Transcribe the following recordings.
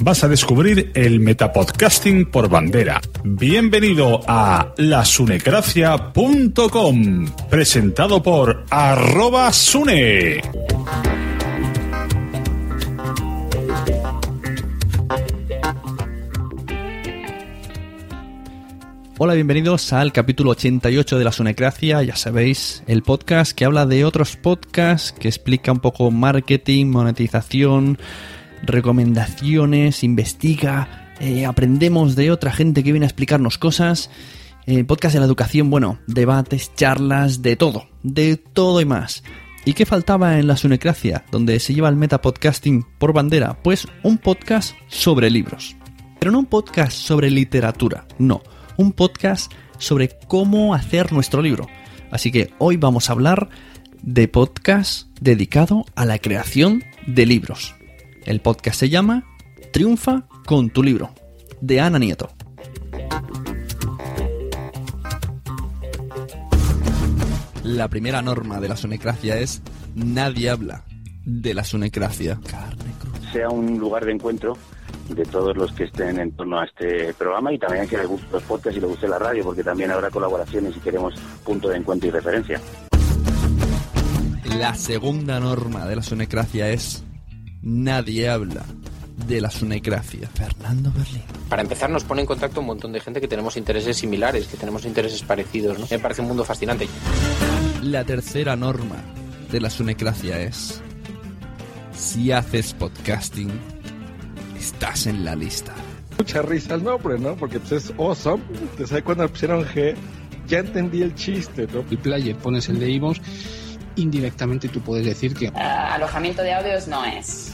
Vas a descubrir el metapodcasting por bandera. Bienvenido a lasunecracia.com, presentado por arroba sune. Hola, bienvenidos al capítulo 88 de la Sonecracia, ya sabéis, el podcast que habla de otros podcasts, que explica un poco marketing, monetización, recomendaciones, investiga, eh, aprendemos de otra gente que viene a explicarnos cosas. Eh, podcast de la educación, bueno, debates, charlas, de todo, de todo y más. ¿Y qué faltaba en la Sunecracia, donde se lleva el metapodcasting por bandera? Pues un podcast sobre libros. Pero no un podcast sobre literatura, no, un podcast sobre cómo hacer nuestro libro. Así que hoy vamos a hablar de podcast dedicado a la creación de libros. El podcast se llama Triunfa con tu libro, de Ana Nieto. La primera norma de la sonecracia es nadie habla de la sonecracia. sea un lugar de encuentro de todos los que estén en torno a este programa y también que les guste los podcasts y les guste la radio, porque también habrá colaboraciones y queremos punto de encuentro y referencia. La segunda norma de la sonecracia es nadie habla de la sonecracia. Fernando Berlín. Para empezar, nos pone en contacto un montón de gente que tenemos intereses similares, que tenemos intereses parecidos. ¿no? Me parece un mundo fascinante. La tercera norma de la sonecracia es si haces podcasting, estás en la lista. Mucha risa el nombre, ¿no? Porque pues, es awesome. Te sabes cuando pusieron G, ya entendí el chiste, ¿no? el player, pones el de Ivos, indirectamente tú puedes decir que Eh, alojamiento de audios no es.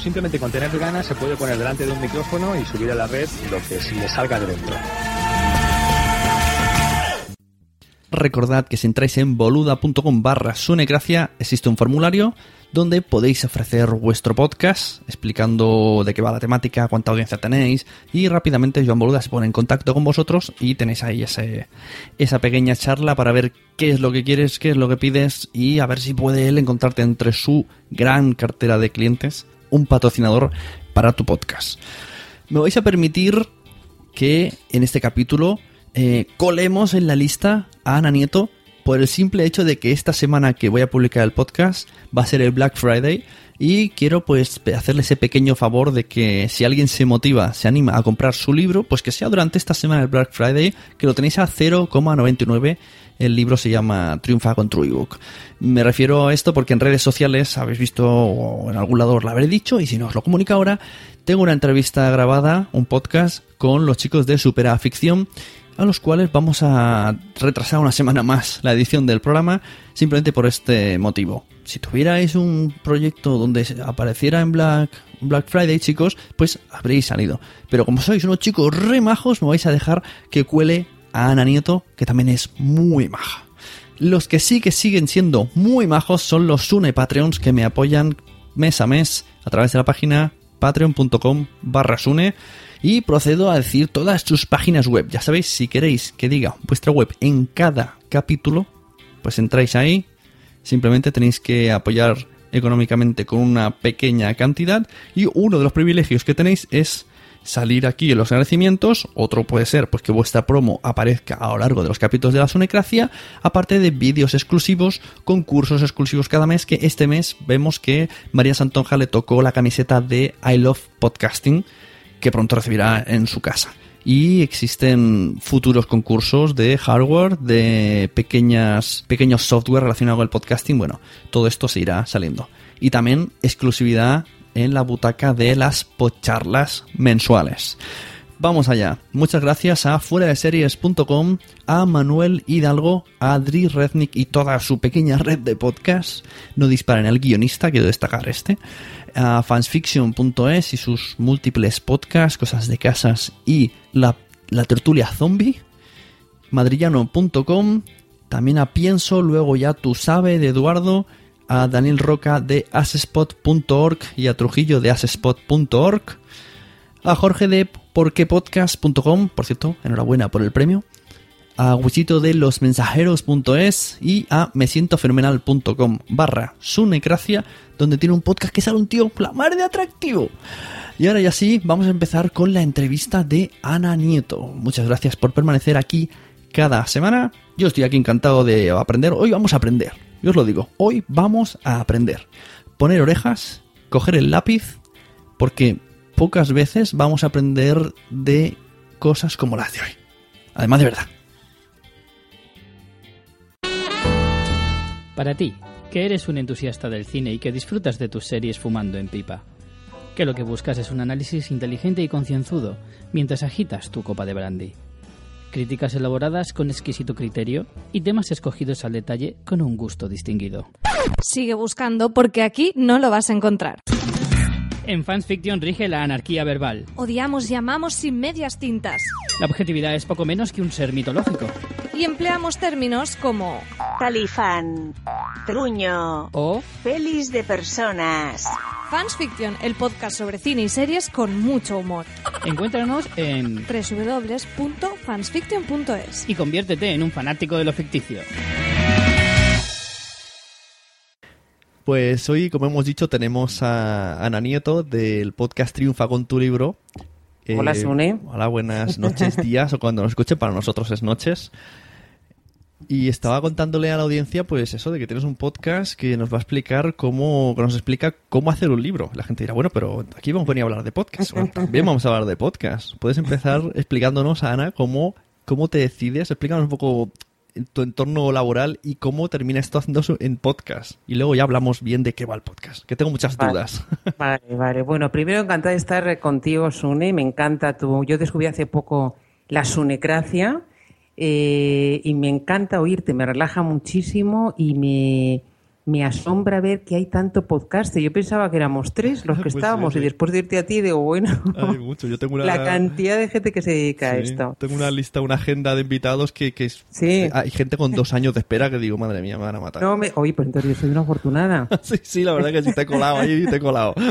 simplemente con tener ganas se puede poner delante de un micrófono y subir a la red lo que se le salga de dentro. Recordad que si entráis en boluda.com barra sunecracia existe un formulario donde podéis ofrecer vuestro podcast explicando de qué va la temática, cuánta audiencia tenéis y rápidamente Joan Boluda se pone en contacto con vosotros y tenéis ahí ese, esa pequeña charla para ver qué es lo que quieres, qué es lo que pides y a ver si puede él encontrarte entre su gran cartera de clientes un patrocinador para tu podcast. Me vais a permitir que en este capítulo eh, colemos en la lista a Ana Nieto por el simple hecho de que esta semana que voy a publicar el podcast va a ser el Black Friday y quiero pues hacerle ese pequeño favor de que si alguien se motiva, se anima a comprar su libro, pues que sea durante esta semana el Black Friday, que lo tenéis a 0,99. El libro se llama Triunfa con True Ebook. Me refiero a esto porque en redes sociales habéis visto o en algún lado os lo habré dicho y si no os lo comunico ahora, tengo una entrevista grabada, un podcast con los chicos de Supera Ficción a los cuales vamos a retrasar una semana más la edición del programa simplemente por este motivo. Si tuvierais un proyecto donde apareciera en Black, Black Friday, chicos, pues habréis salido. Pero como sois unos chicos re majos, me vais a dejar que cuele Ana Nieto, que también es muy maja. Los que sí que siguen siendo muy majos son los Sune Patreons que me apoyan mes a mes a través de la página patreon.com barra Sune y procedo a decir todas sus páginas web. Ya sabéis, si queréis que diga vuestra web en cada capítulo, pues entráis ahí. Simplemente tenéis que apoyar económicamente con una pequeña cantidad y uno de los privilegios que tenéis es salir aquí en los agradecimientos. Otro puede ser pues que vuestra promo aparezca a lo largo de los capítulos de la Sonecracia, aparte de vídeos exclusivos, concursos exclusivos cada mes, que este mes vemos que María Santonja le tocó la camiseta de I Love Podcasting que pronto recibirá en su casa. Y existen futuros concursos de hardware, de pequeñas, pequeños software relacionados con el podcasting. Bueno, todo esto se irá saliendo. Y también exclusividad en la butaca de las pocharlas mensuales. Vamos allá. Muchas gracias a fuera de series.com, a Manuel Hidalgo, a Adri Rednick y toda su pequeña red de podcasts. No disparen al guionista, quiero destacar este a fansfiction.es y sus múltiples podcasts, cosas de casas y la, tertulia zombie, madrillano.com, también a Pienso, luego ya tú sabe de Eduardo, a Daniel Roca de asespot.org y a Trujillo de asespot.org, a Jorge de porquepodcast.com, por cierto, enhorabuena por el premio, a Wichito de losmensajeros.es y a mesientofenomenal.com barra sunecracia, donde tiene un podcast que sale un tío la mar de atractivo. Y ahora ya sí, vamos a empezar con la entrevista de Ana Nieto. Muchas gracias por permanecer aquí cada semana. Yo estoy aquí encantado de aprender. Hoy vamos a aprender. Yo os lo digo, hoy vamos a aprender. Poner orejas, coger el lápiz, porque pocas veces vamos a aprender de cosas como las de hoy. Además de verdad. Para ti, que eres un entusiasta del cine y que disfrutas de tus series fumando en pipa. Que lo que buscas es un análisis inteligente y concienzudo mientras agitas tu copa de brandy. Críticas elaboradas con exquisito criterio y temas escogidos al detalle con un gusto distinguido. Sigue buscando porque aquí no lo vas a encontrar. En Fans Fiction rige la anarquía verbal. Odiamos y amamos sin medias tintas. La objetividad es poco menos que un ser mitológico. Y empleamos términos como talifán, truño o pelis de personas. Fans Fiction, el podcast sobre cine y series con mucho humor. Encuéntranos en www.fansfiction.es y conviértete en un fanático de lo ficticio. Pues hoy, como hemos dicho, tenemos a Ana Nieto del podcast Triunfa con tu libro. Hola, eh, Sune. Hola, buenas noches, días, o cuando nos escuche, para nosotros es noches. Y estaba contándole a la audiencia, pues eso, de que tienes un podcast que nos va a explicar cómo, que nos explica cómo hacer un libro. La gente dirá, bueno, pero aquí vamos a venir a hablar de podcast. también vamos a hablar de podcast. Puedes empezar explicándonos, Ana, cómo, cómo te decides, explícanos un poco tu entorno laboral y cómo termina esto haciendo en podcast. Y luego ya hablamos bien de qué va el podcast, que tengo muchas dudas. Vale, vale. Bueno, primero encantada de estar contigo, Sune. Me encanta tu... Yo descubrí hace poco la sunecracia eh, y me encanta oírte, me relaja muchísimo y me, me asombra ver que hay tanto podcast. Yo pensaba que éramos tres los que Pues estábamos sí. y después de irte a ti digo, bueno, Hay mucho. Yo tengo una... la cantidad de gente que se dedica a esto. Tengo una lista, una agenda de invitados que, que es- hay gente con dos años de espera que digo, madre mía, me van a matar. No, me... Oye, pues entonces yo soy una afortunada. sí, sí, la verdad que sí te he colado ahí, te he colado.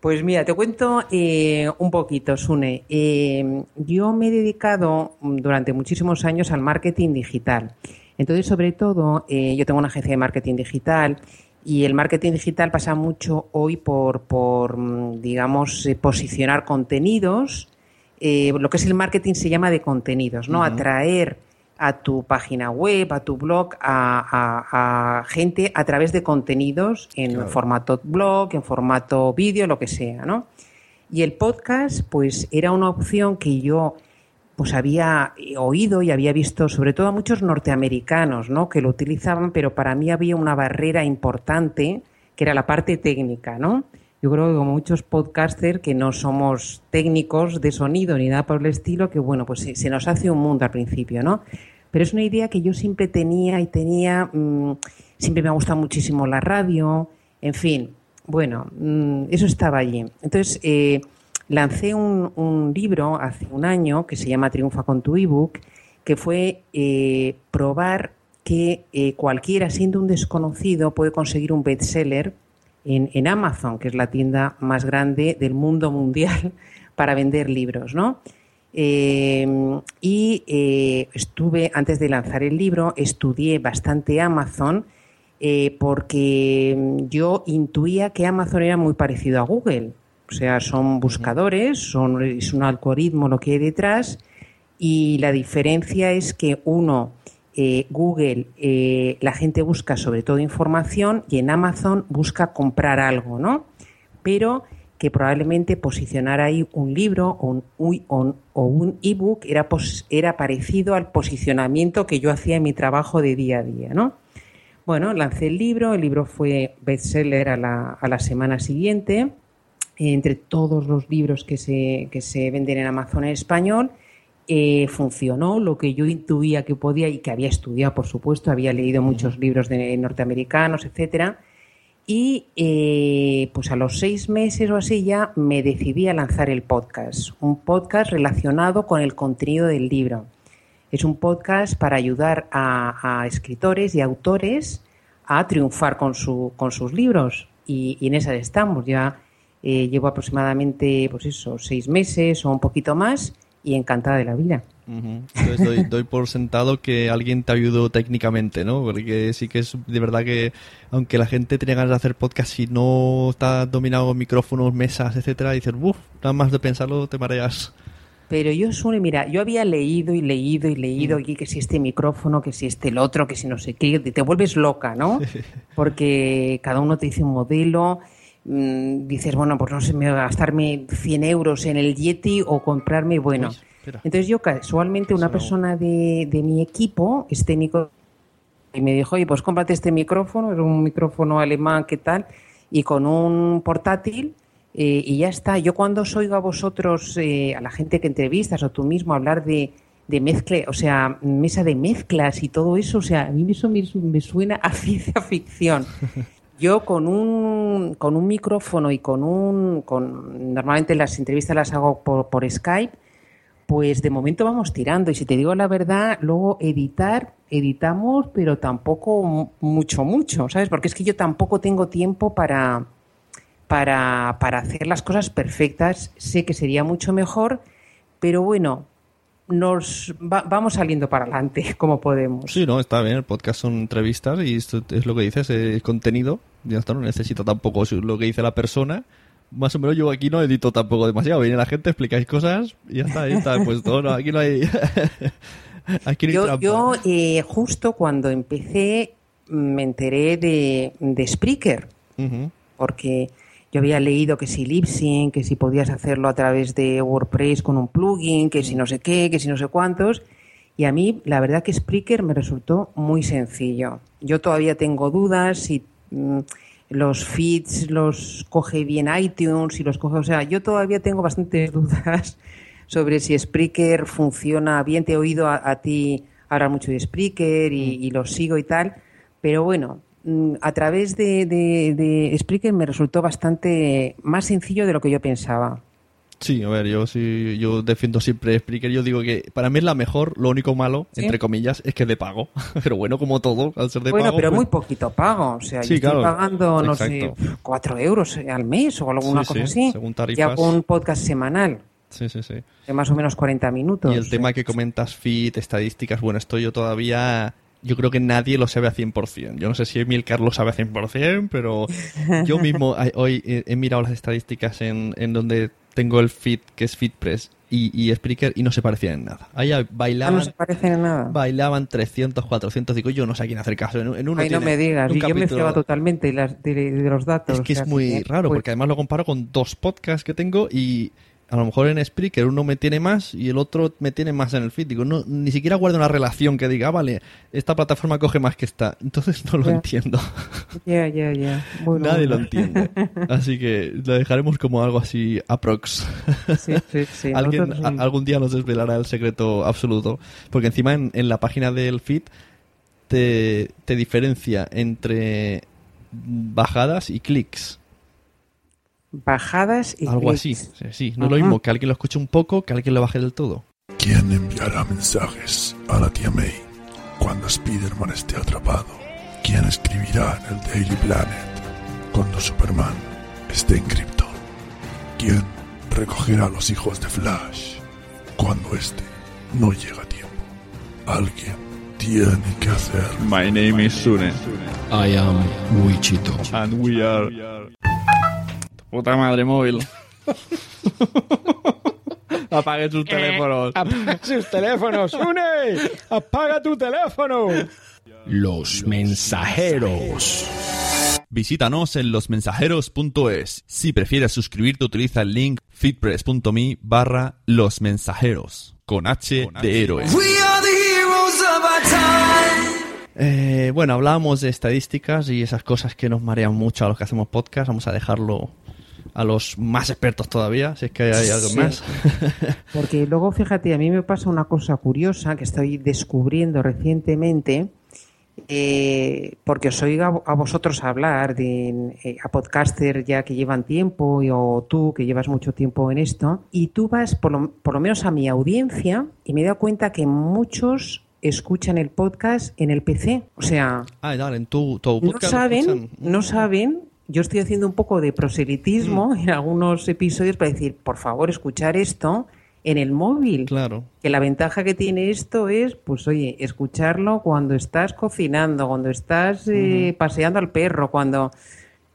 Pues mira, te cuento eh, un poquito, Sune. Eh, yo me he dedicado durante muchísimos años al marketing digital. Entonces, sobre todo, eh, yo tengo una agencia de marketing digital y el marketing digital pasa mucho hoy por, por mm, digamos, posicionar contenidos. Lo que es el marketing se llama de contenidos, ¿no? Atraer a tu página web, a tu blog, a, a- a gente a través de contenidos en Claro. formato blog, en formato vídeo, lo que sea, ¿no? Y el podcast, pues era una opción que yo pues había oído y había visto sobre todo a muchos norteamericanos, ¿no? Que lo utilizaban, pero para mí había una barrera importante que era la parte técnica, ¿no? Yo creo que como muchos podcasters que no somos técnicos de sonido ni nada por el estilo, que bueno, pues se, nos hace un mundo al principio, ¿no? Pero es una idea que yo siempre tenía y tenía, mm, siempre me ha gustado muchísimo la radio, en fin, bueno, mm, eso estaba allí. Entonces, eh, lancé un, un libro hace un año que se llama Triunfa con tu ebook, que fue eh, probar que eh, cualquiera, siendo un desconocido, puede conseguir un bestseller en, en Amazon, que es la tienda más grande del mundo mundial para vender libros, ¿no? Eh, y eh, estuve, antes de lanzar el libro, estudié bastante Amazon eh, porque mm, yo intuía que Amazon era muy parecido a Google. O sea, son buscadores, son, es un algoritmo lo que hay detrás y la diferencia es que uno, eh, Google, eh, la gente busca sobre todo información y en Amazon busca comprar algo, ¿no? Pero que probablemente posicionar ahí un libro o un, uy, o, un ebook era, era parecido al posicionamiento que yo hacía en mi trabajo de día a día, ¿no? Bueno, lancé el libro, el libro fue bestseller a la, a la semana siguiente, entre todos los libros que se, que se venden en Amazon en español, eh, funcionó lo que yo intuía que podía y que había estudiado, por supuesto, había leído muchos libros de norteamericanos, etcétera. Y eh, pues a los seis meses o así ya me decidí a lanzar el podcast, un podcast relacionado con el contenido del libro. Es un podcast para ayudar a, a escritores y autores a triunfar con, su, con sus libros. Y, y en esa estamos. Ya eh, llevo aproximadamente, pues eso, seis meses o un poquito más y encantada de la vida. Entonces doy, doy por sentado que alguien te ayudó técnicamente, ¿no? Porque sí que es de verdad que, aunque la gente tenía ganas de hacer podcast, si no está dominado micrófonos, mesas, etcétera, dices, uff, nada más de pensarlo te mareas. Pero yo suele, mira, yo había leído y leído y leído aquí que si este micrófono, que si este el otro, que si no sé qué, te vuelves loca, ¿no? Porque cada uno te dice un modelo, mm, dices, bueno, pues no sé, me voy a gastarme 100 euros en el Yeti o comprarme, bueno. Entonces yo casualmente una persona de, de mi equipo, es técnico, y me dijo, oye, pues cómprate este micrófono, es un micrófono alemán, ¿qué tal? Y con un portátil eh, y ya está. Yo cuando os oigo a vosotros, eh, a la gente que entrevistas o tú mismo hablar de, de mezcla, o sea, mesa de mezclas y todo eso, o sea, a mí eso me, me suena a ciencia ficción. Yo con un, con un micrófono y con un... Con, normalmente las entrevistas las hago por, Skype, pues de momento vamos tirando. Y si te digo la verdad, luego editar, editamos, pero tampoco mu- mucho, mucho, ¿sabes? Porque es que yo tampoco tengo tiempo para, para, para hacer las cosas perfectas. Sé que sería mucho mejor, pero bueno, nos va- vamos saliendo para adelante como podemos. Sí, no, está bien, el podcast son entrevistas y esto es lo que dices, es contenido, ya está, no necesita tampoco lo que dice la persona. Más o menos yo aquí no edito tampoco demasiado, viene la gente, explicáis cosas y ya está, ahí está puesto, no, aquí no hay... aquí no hay Yo, trampa. yo eh, justo cuando empecé me enteré de, de Spreaker, porque yo había leído que si Libsyn, que si podías hacerlo a través de WordPress con un plugin, que si no sé qué, que si no sé cuántos. Y a mí, la verdad que Spreaker me resultó muy sencillo. Yo todavía tengo dudas si mm, los feeds los coge bien iTunes, si los coge, o sea, yo todavía tengo bastantes dudas sobre si Spreaker funciona bien. Te he oído a, a ti hablar mucho de Spreaker y, y lo sigo y tal. Pero bueno, mm, a través de, de, de Spreaker me resultó bastante más sencillo de lo que yo pensaba. Sí, a ver, yo sí, yo defiendo siempre Spreaker. Yo digo que para mí es la mejor. Lo único malo, ¿Sí? entre comillas, es que es de pago. pero bueno, como todo, al ser de bueno, pago. pero pues- muy poquito pago. O sea, Sí, yo estoy pagando, no exacto. sé, cuatro euros al mes o alguna Sí, cosa sí, así. según Y tarifas. hago un podcast semanal Sí, sí, sí. de más o menos 40 minutos. Y el tema que comentas, feed, estadísticas, bueno, esto yo todavía... Yo creo que nadie lo sabe a 100%. Yo no sé si Emilcar lo sabe a 100%, pero yo mismo hoy he, mirado las estadísticas en, en donde tengo el feed, que es FeedPress, y, y Spreaker, y no se parecían en nada. Ahí Ah, bailaban, no se parecen en nada. bailaban 300, 400, digo, yo no sé a quién hacer caso. En, en uno Ay, no me digas. Y yo me fiaba totalmente de, las- de- de los datos. es que o sea es muy raro, porque además lo comparo con dos podcasts que tengo y a lo mejor en Spreaker uno me tiene más y el otro me tiene más en el feed. Digo, no, ni siquiera guardo una relación que diga, ah, vale, esta plataforma coge más que esta. Entonces no lo entiendo. Ya, ya, ya. Nadie lo entiende. Así que lo dejaremos como algo así aprox. Sí, sí, sí. Alguien Nosotros, a- sí. algún día nos desvelará el secreto absoluto. Porque encima en, en la página del feed te, te diferencia entre bajadas y clics. Bajadas y Algo clics. así. Sí, sí. No es lo mismo que alguien lo escuche un poco que alguien lo baje del todo. ¿Quién enviará mensajes a la tía May cuando Spider-Man esté atrapado? ¿Quién escribirá en el Daily Planet cuando Superman esté en Krypton? ¿Quién recogerá a los hijos de Flash cuando este no llega a tiempo? Alguien tiene que hacer. My name is Sune. I am Wichito. And we are. Puta madre móvil. Apague sus teléfonos. Apaga sus teléfonos, une. Apaga tu teléfono. Los mensajeros. Visítanos en losmensajeros.es. Si prefieres suscribirte, utiliza el link feedpress.me barra los mensajeros. Con H de héroe. Eh, bueno, hablábamos de estadísticas y esas cosas que nos marean mucho a los que hacemos podcast. Vamos a dejarlo a los más expertos todavía, si es que hay algo Sí. más. Porque luego, fíjate, a mí me pasa una cosa curiosa que estoy descubriendo recientemente, eh, porque os oigo a, a vosotros hablar de eh, a podcaster ya que llevan tiempo y- o tú que llevas mucho tiempo en esto, y tú vas por lo, por lo menos a mi audiencia y me he dado cuenta que muchos escuchan el podcast en el PC. O sea, Ah, dale, en tu, tu no podcast saben, no saben. Yo estoy haciendo un poco de proselitismo en algunos episodios para decir, por favor, escuchar esto en el móvil. Claro. Que la ventaja que tiene esto es, pues oye, escucharlo cuando estás cocinando, cuando estás eh, paseando al perro, cuando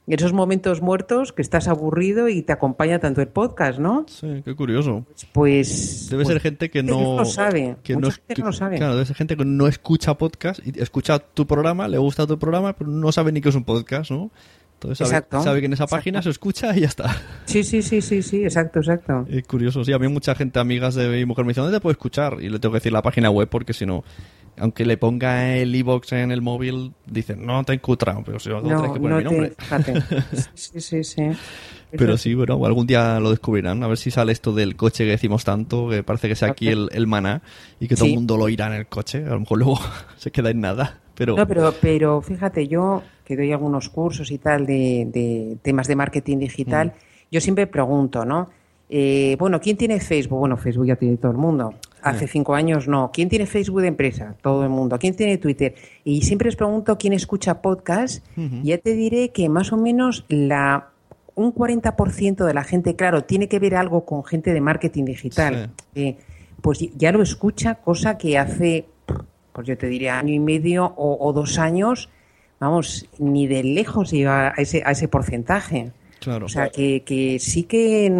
esos momentos muertos que estás aburrido y te acompaña tanto el podcast, ¿no? Sí, qué curioso. Pues Debe pues, ser gente que no, lo sabe. que Mucha no, gente no lo sabe. Claro, debe ser gente que no escucha podcast y escucha tu programa, le gusta tu programa, pero no sabe ni que es un podcast, ¿no? Entonces sabe, Exacto, sabe que en esa página se escucha y ya está. Sí, sí, sí, sí, sí, exacto, exacto. Es curioso, sí. A mí mucha gente, amigas de mi mujer, me dicen, ¿dónde te puedo escuchar? Y le tengo que decir la página web porque si no, aunque le ponga el iBox en el móvil, dicen, no te he encontrado, pero si no, tienes No, que poner no mi nombre. te, fíjate. Sí, sí, sí. Pero sí, bueno, algún día lo descubrirán. A ver si sale esto del coche que decimos tanto, que parece que sea aquí el, el maná y que todo el Sí. mundo lo irá en el coche. A lo mejor luego se queda en nada. Pero, No, pero, pero fíjate, yo que doy algunos cursos y tal de, de temas de marketing digital, yo siempre pregunto, ¿no? Eh, bueno, ¿quién tiene Facebook? Bueno, Facebook ya tiene todo el mundo. Hace cinco años no. ¿Quién tiene Facebook de empresa? Todo el mundo. ¿Quién tiene Twitter? Y siempre les pregunto quién escucha podcast. Ya te diré que más o menos la un 40% de la gente, claro, tiene que ver algo con gente de marketing digital. Eh, pues ya lo escucha, cosa que hace, pues yo te diría, año y medio o, o dos años, vamos, ni de lejos iba a ese, a ese porcentaje. claro. O sea, que, que sí que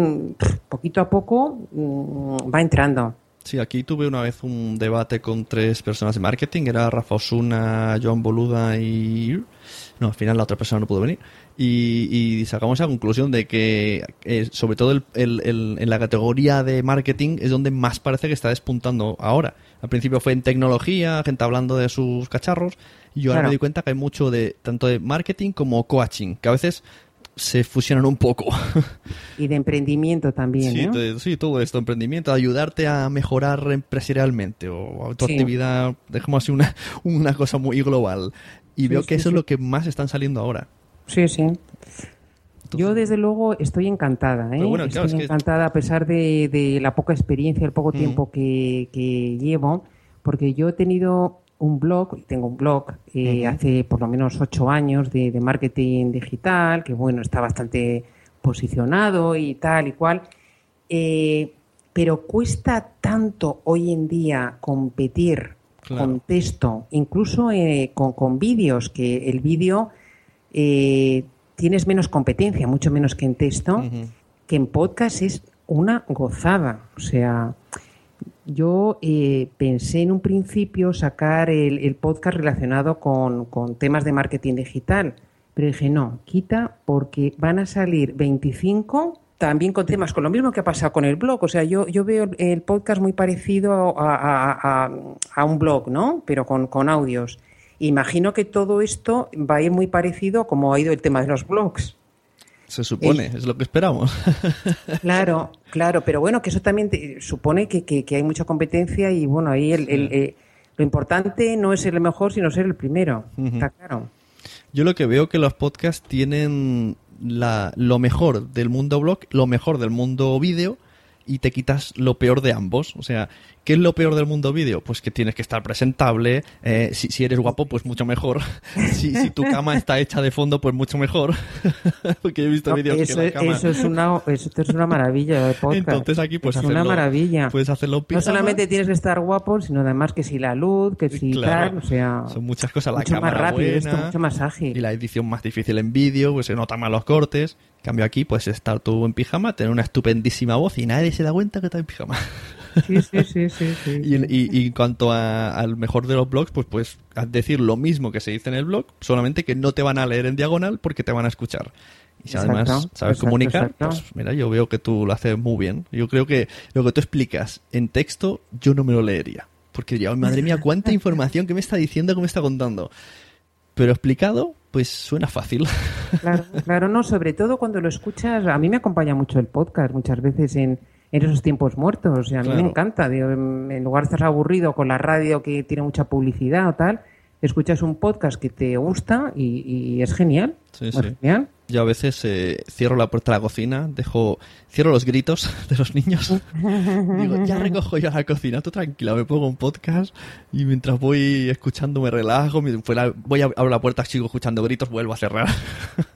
poquito a poco mm, va entrando. Sí, aquí tuve una vez un debate con tres personas de marketing. Era Rafa Osuna, Joan Boluda y... No, al final la otra persona no pudo venir. Y, y sacamos la conclusión de que, eh, sobre todo el- el- el- en la categoría de marketing, es donde más parece que está despuntando ahora. Al principio fue en tecnología, gente hablando de sus cacharros. Y yo ahora Claro. me di cuenta que hay mucho de tanto de marketing como coaching, que a veces se fusionan un poco. Y de emprendimiento también, Sí, ¿no? te- sí, todo esto, emprendimiento, ayudarte a mejorar empresarialmente o tu Sí. actividad, dejemos así una, una cosa muy global. Y Sí, veo que eso es lo que más están saliendo ahora. Sí, sí. Yo desde luego estoy encantada, ¿eh? Pero bueno, claro, estoy es que- encantada a pesar de, de la poca experiencia, el poco tiempo que, que llevo, porque yo he tenido un blog, tengo un blog eh, hace por lo menos ocho años de, de marketing digital, que bueno, está bastante posicionado y tal y cual, eh, pero cuesta tanto hoy en día competir Claro. con texto, incluso eh, con, con vídeos, que el vídeo eh, tienes menos competencia, mucho menos que en texto, que en podcast es una gozada. O sea, yo eh, pensé en un principio sacar el, el podcast relacionado con, con temas de marketing digital, pero dije, no, quita porque van a salir 25 también con temas, con lo mismo que ha pasado con el blog. O sea, yo, yo veo el podcast muy parecido a, a- a- a un blog, ¿no? Pero con, con audios. Imagino que todo esto va a ir muy parecido como ha ido el tema de los blogs. Se supone, es lo que esperamos. Claro, claro, pero bueno, que eso también te- supone que, que- que hay mucha competencia y bueno, ahí el, el- eh, lo importante no es ser el mejor, sino ser el primero. Está claro. Yo lo que veo que los podcasts tienen la, lo mejor del mundo blog, lo mejor del mundo vídeo y te quitas lo peor de ambos. O sea, ¿qué es lo peor del mundo vídeo? Pues que tienes que estar presentable. eh, si, si eres guapo, pues mucho mejor. si, si tu cama está hecha de fondo, pues mucho mejor. Porque he visto No, vídeos que eso, la es- cama... eso es una, eso es una maravilla de podcast. Entonces aquí puedes es una hacerlo- maravilla. puedes hacerlo No solamente tienes que estar guapo, sino además que si la luz, que si Claro. tal, o sea, Son muchas cosas. La mucho más rápido esto, buena, mucho más ágil. Y la edición más difícil en vídeo, pues se notan más los cortes. Cambio aquí, pues estar tú en pijama, tener una estupendísima voz y nadie se da cuenta que está en pijama. Sí, sí, sí, sí, sí. Y, en- y- y en cuanto a- al mejor de los blogs, pues puedes decir lo mismo que se dice en el blog, solamente que no te van a leer en diagonal porque te van a escuchar. Y si además Exacto, sabes exacto, comunicar, exacto. pues mira, yo veo que tú lo haces muy bien. Yo creo que lo que tú explicas en texto, yo no me lo leería. Porque diría, "Ay, madre mía, cuánta información que me está diciendo, que me está contando. Pero explicado, pues suena fácil. Claro, claro, no, sobre todo cuando lo escuchas, a mí me acompaña mucho el podcast muchas veces en, en esos tiempos muertos, y a mí Claro. me encanta, digo, en lugar de estar aburrido con la radio que tiene mucha publicidad o tal, escuchas un podcast que te gusta y, y es genial, sí. genial. Yo a veces eh, cierro la puerta de la cocina, dejo, cierro los gritos de los niños. Digo, ya recojo yo la cocina, tú tranquila, me pongo un podcast y mientras voy escuchando me relajo, fuera- voy a abro la puerta, sigo escuchando gritos, vuelvo a cerrar.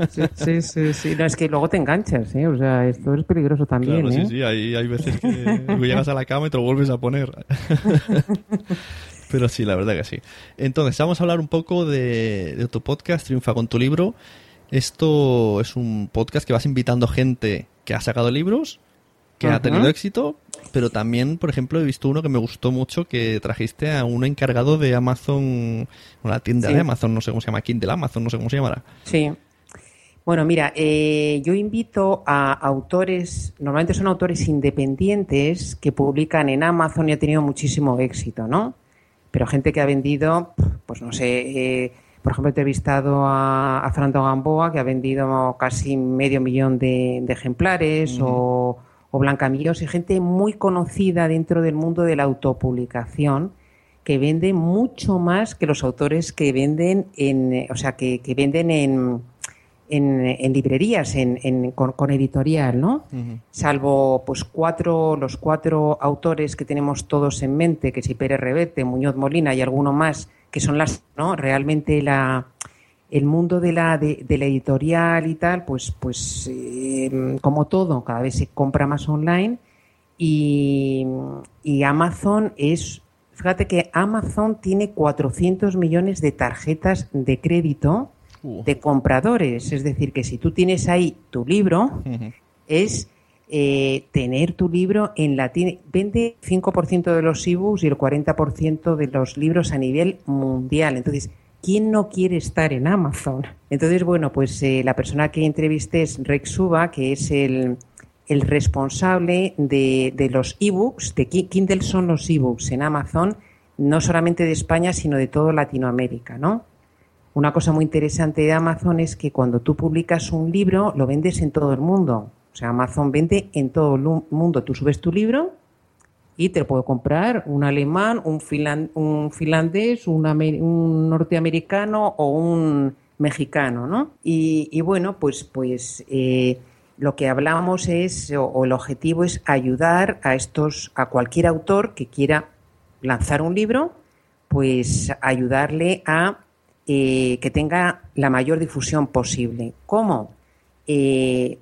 Sí, sí, sí, sí. No, es que luego te enganchas, ¿eh? o sea, esto es peligroso también. Claro, ¿eh? sí, sí, hay, hay veces que llegas a la cama y te lo vuelves a poner. Pero sí, la verdad que sí. Entonces, vamos a hablar un poco de, de tu podcast, Triunfa con tu libro. Esto es un podcast que vas invitando gente que ha sacado libros, que ha tenido éxito, pero también, por ejemplo, he visto uno que me gustó mucho, que trajiste a uno encargado de Amazon, la tienda Sí. de Amazon, no sé cómo se llama, Kindle Amazon, no sé cómo se llamará. Sí. Bueno, mira, eh, yo invito a autores, normalmente son autores independientes que publican en Amazon y ha tenido muchísimo éxito, ¿no? Pero gente que ha vendido, pues no sé, eh, por ejemplo, he entrevistado a, a Fernando Gamboa, que ha vendido casi medio millón de, de ejemplares, o, o Blanca Millos, y gente muy conocida dentro del mundo de la autopublicación, que vende mucho más que los autores que venden en, o sea, que, que venden en, en, en librerías, en, en- con, con editorial, ¿no? Salvo pues cuatro, los cuatro autores que tenemos todos en mente, que si Pérez Reverte, Muñoz Molina y alguno más, que son las, ¿no? Realmente la el mundo de la de, de la editorial y tal, pues, pues eh, como todo, cada vez se compra más online y, y Amazon es, fíjate que Amazon tiene 400 millones de tarjetas de crédito de compradores, es decir, que si tú tienes ahí tu libro, es eh, tener tu libro en la tiene- vende 5% de los ebooks y el 40% de los libros a nivel mundial. Entonces, ¿quién no quiere estar en Amazon? Entonces, bueno, pues eh, la persona que entrevisté es Rex Suba, que es el, responsable de, de los ebooks, de Ki- Kindle son los ebooks en Amazon, no solamente de España, sino de toda Latinoamérica, ¿no? Una cosa muy interesante de Amazon es que cuando tú publicas un libro, lo vendes en todo el mundo. O sea, Amazon vende en todo el mundo. Tú subes tu libro y te lo puedo comprar un alemán, un, finlandés, un, ame- un norteamericano o un mexicano, ¿no? Y, bueno, pues, pues eh, lo que hablamos es, o, o el objetivo es ayudar a estos, a cualquier autor que quiera lanzar un libro, pues ayudarle a eh, que tenga la mayor difusión posible. ¿Cómo? Eh,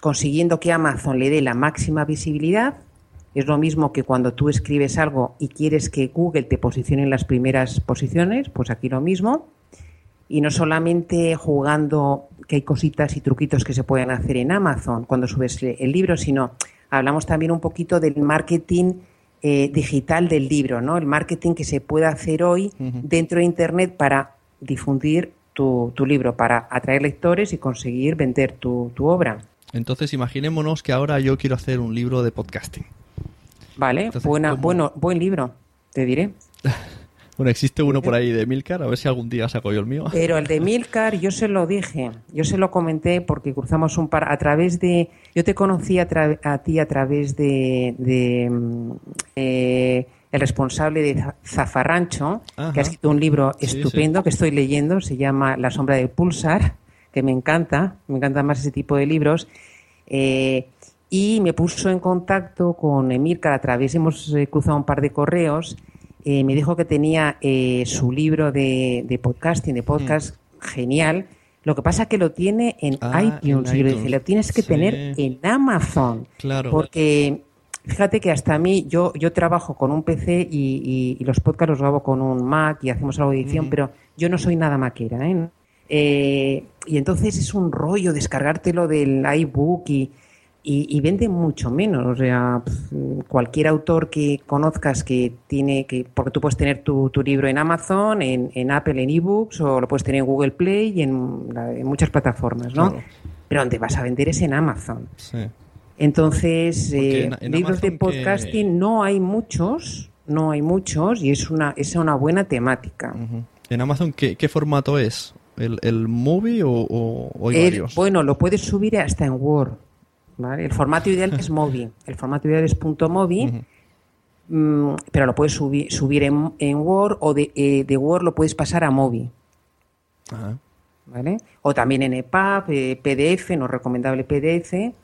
consiguiendo que Amazon le dé la máxima visibilidad. Es lo mismo que cuando tú escribes algo y quieres que Google te posicione en las primeras posiciones, pues aquí lo mismo. Y no solamente jugando que hay cositas y truquitos que se pueden hacer en Amazon cuando subes el libro, sino hablamos también un poquito del marketing eh, digital del libro, ¿no? El marketing que se puede hacer hoy dentro de Internet para difundir tu, tu libro, para atraer lectores y conseguir vender tu, tu obra. Entonces, imaginémonos que ahora yo quiero hacer un libro de podcasting. Vale, Entonces, buena, ¿cómo? bueno, buen libro, te diré. Bueno, existe uno por ahí de Milcar, a ver si algún día saco yo el mío. Pero el de Milcar, yo se lo dije, yo se lo comenté porque cruzamos un par a través de, yo te conocí a, tra- a ti a través de, de, eh, el responsable de Za- Zafarrancho, Ajá. que ha escrito un libro Sí, estupendo que estoy leyendo, se llama La sombra del pulsar, que me encanta, me encantan más ese tipo de libros. Eh, y me puso en contacto con Emilcar a través, hemos eh, cruzado un par de correos. eh, me dijo que tenía eh, su libro de, de podcasting, de podcast genial. Lo que pasa que lo tiene en Ah, iTunes. en y yo dije, lo tienes que Sí. tener en Amazon. Claro. Porque fíjate que hasta a mí, yo, yo trabajo con un PC y, y- y los podcasts los grabo con un Mac y hacemos algo de edición, pero yo no soy nada maquera. ¿eh? Eh, y entonces es un rollo descargártelo del iBook y, y, y vende mucho menos. O sea, cualquier autor que conozcas que tiene que, porque tú puedes tener tu, tu libro en Amazon, en, en Apple, en ebooks, o lo puedes tener en Google Play y en, muchas plataformas, ¿no? Claro. Pero donde vas a vender es en Amazon. Sí. Entonces, eh, en- en libros de que- podcasting no hay muchos, no hay muchos y es una, es una buena temática. En Amazon, ¿qué, qué formato es? ¿El, el movie o, o- o hay El- varios? bueno, lo puedes subir hasta en Word. ¿vale? El formato ideal es Mobi. El formato ideal es punto .mobi, mm, pero lo puedes subir, subir en, en Word o de, eh, de Word lo puedes pasar a Mobi. Ajá. ¿vale? O también en EPUB, eh, PDF, no es recomendable PDF,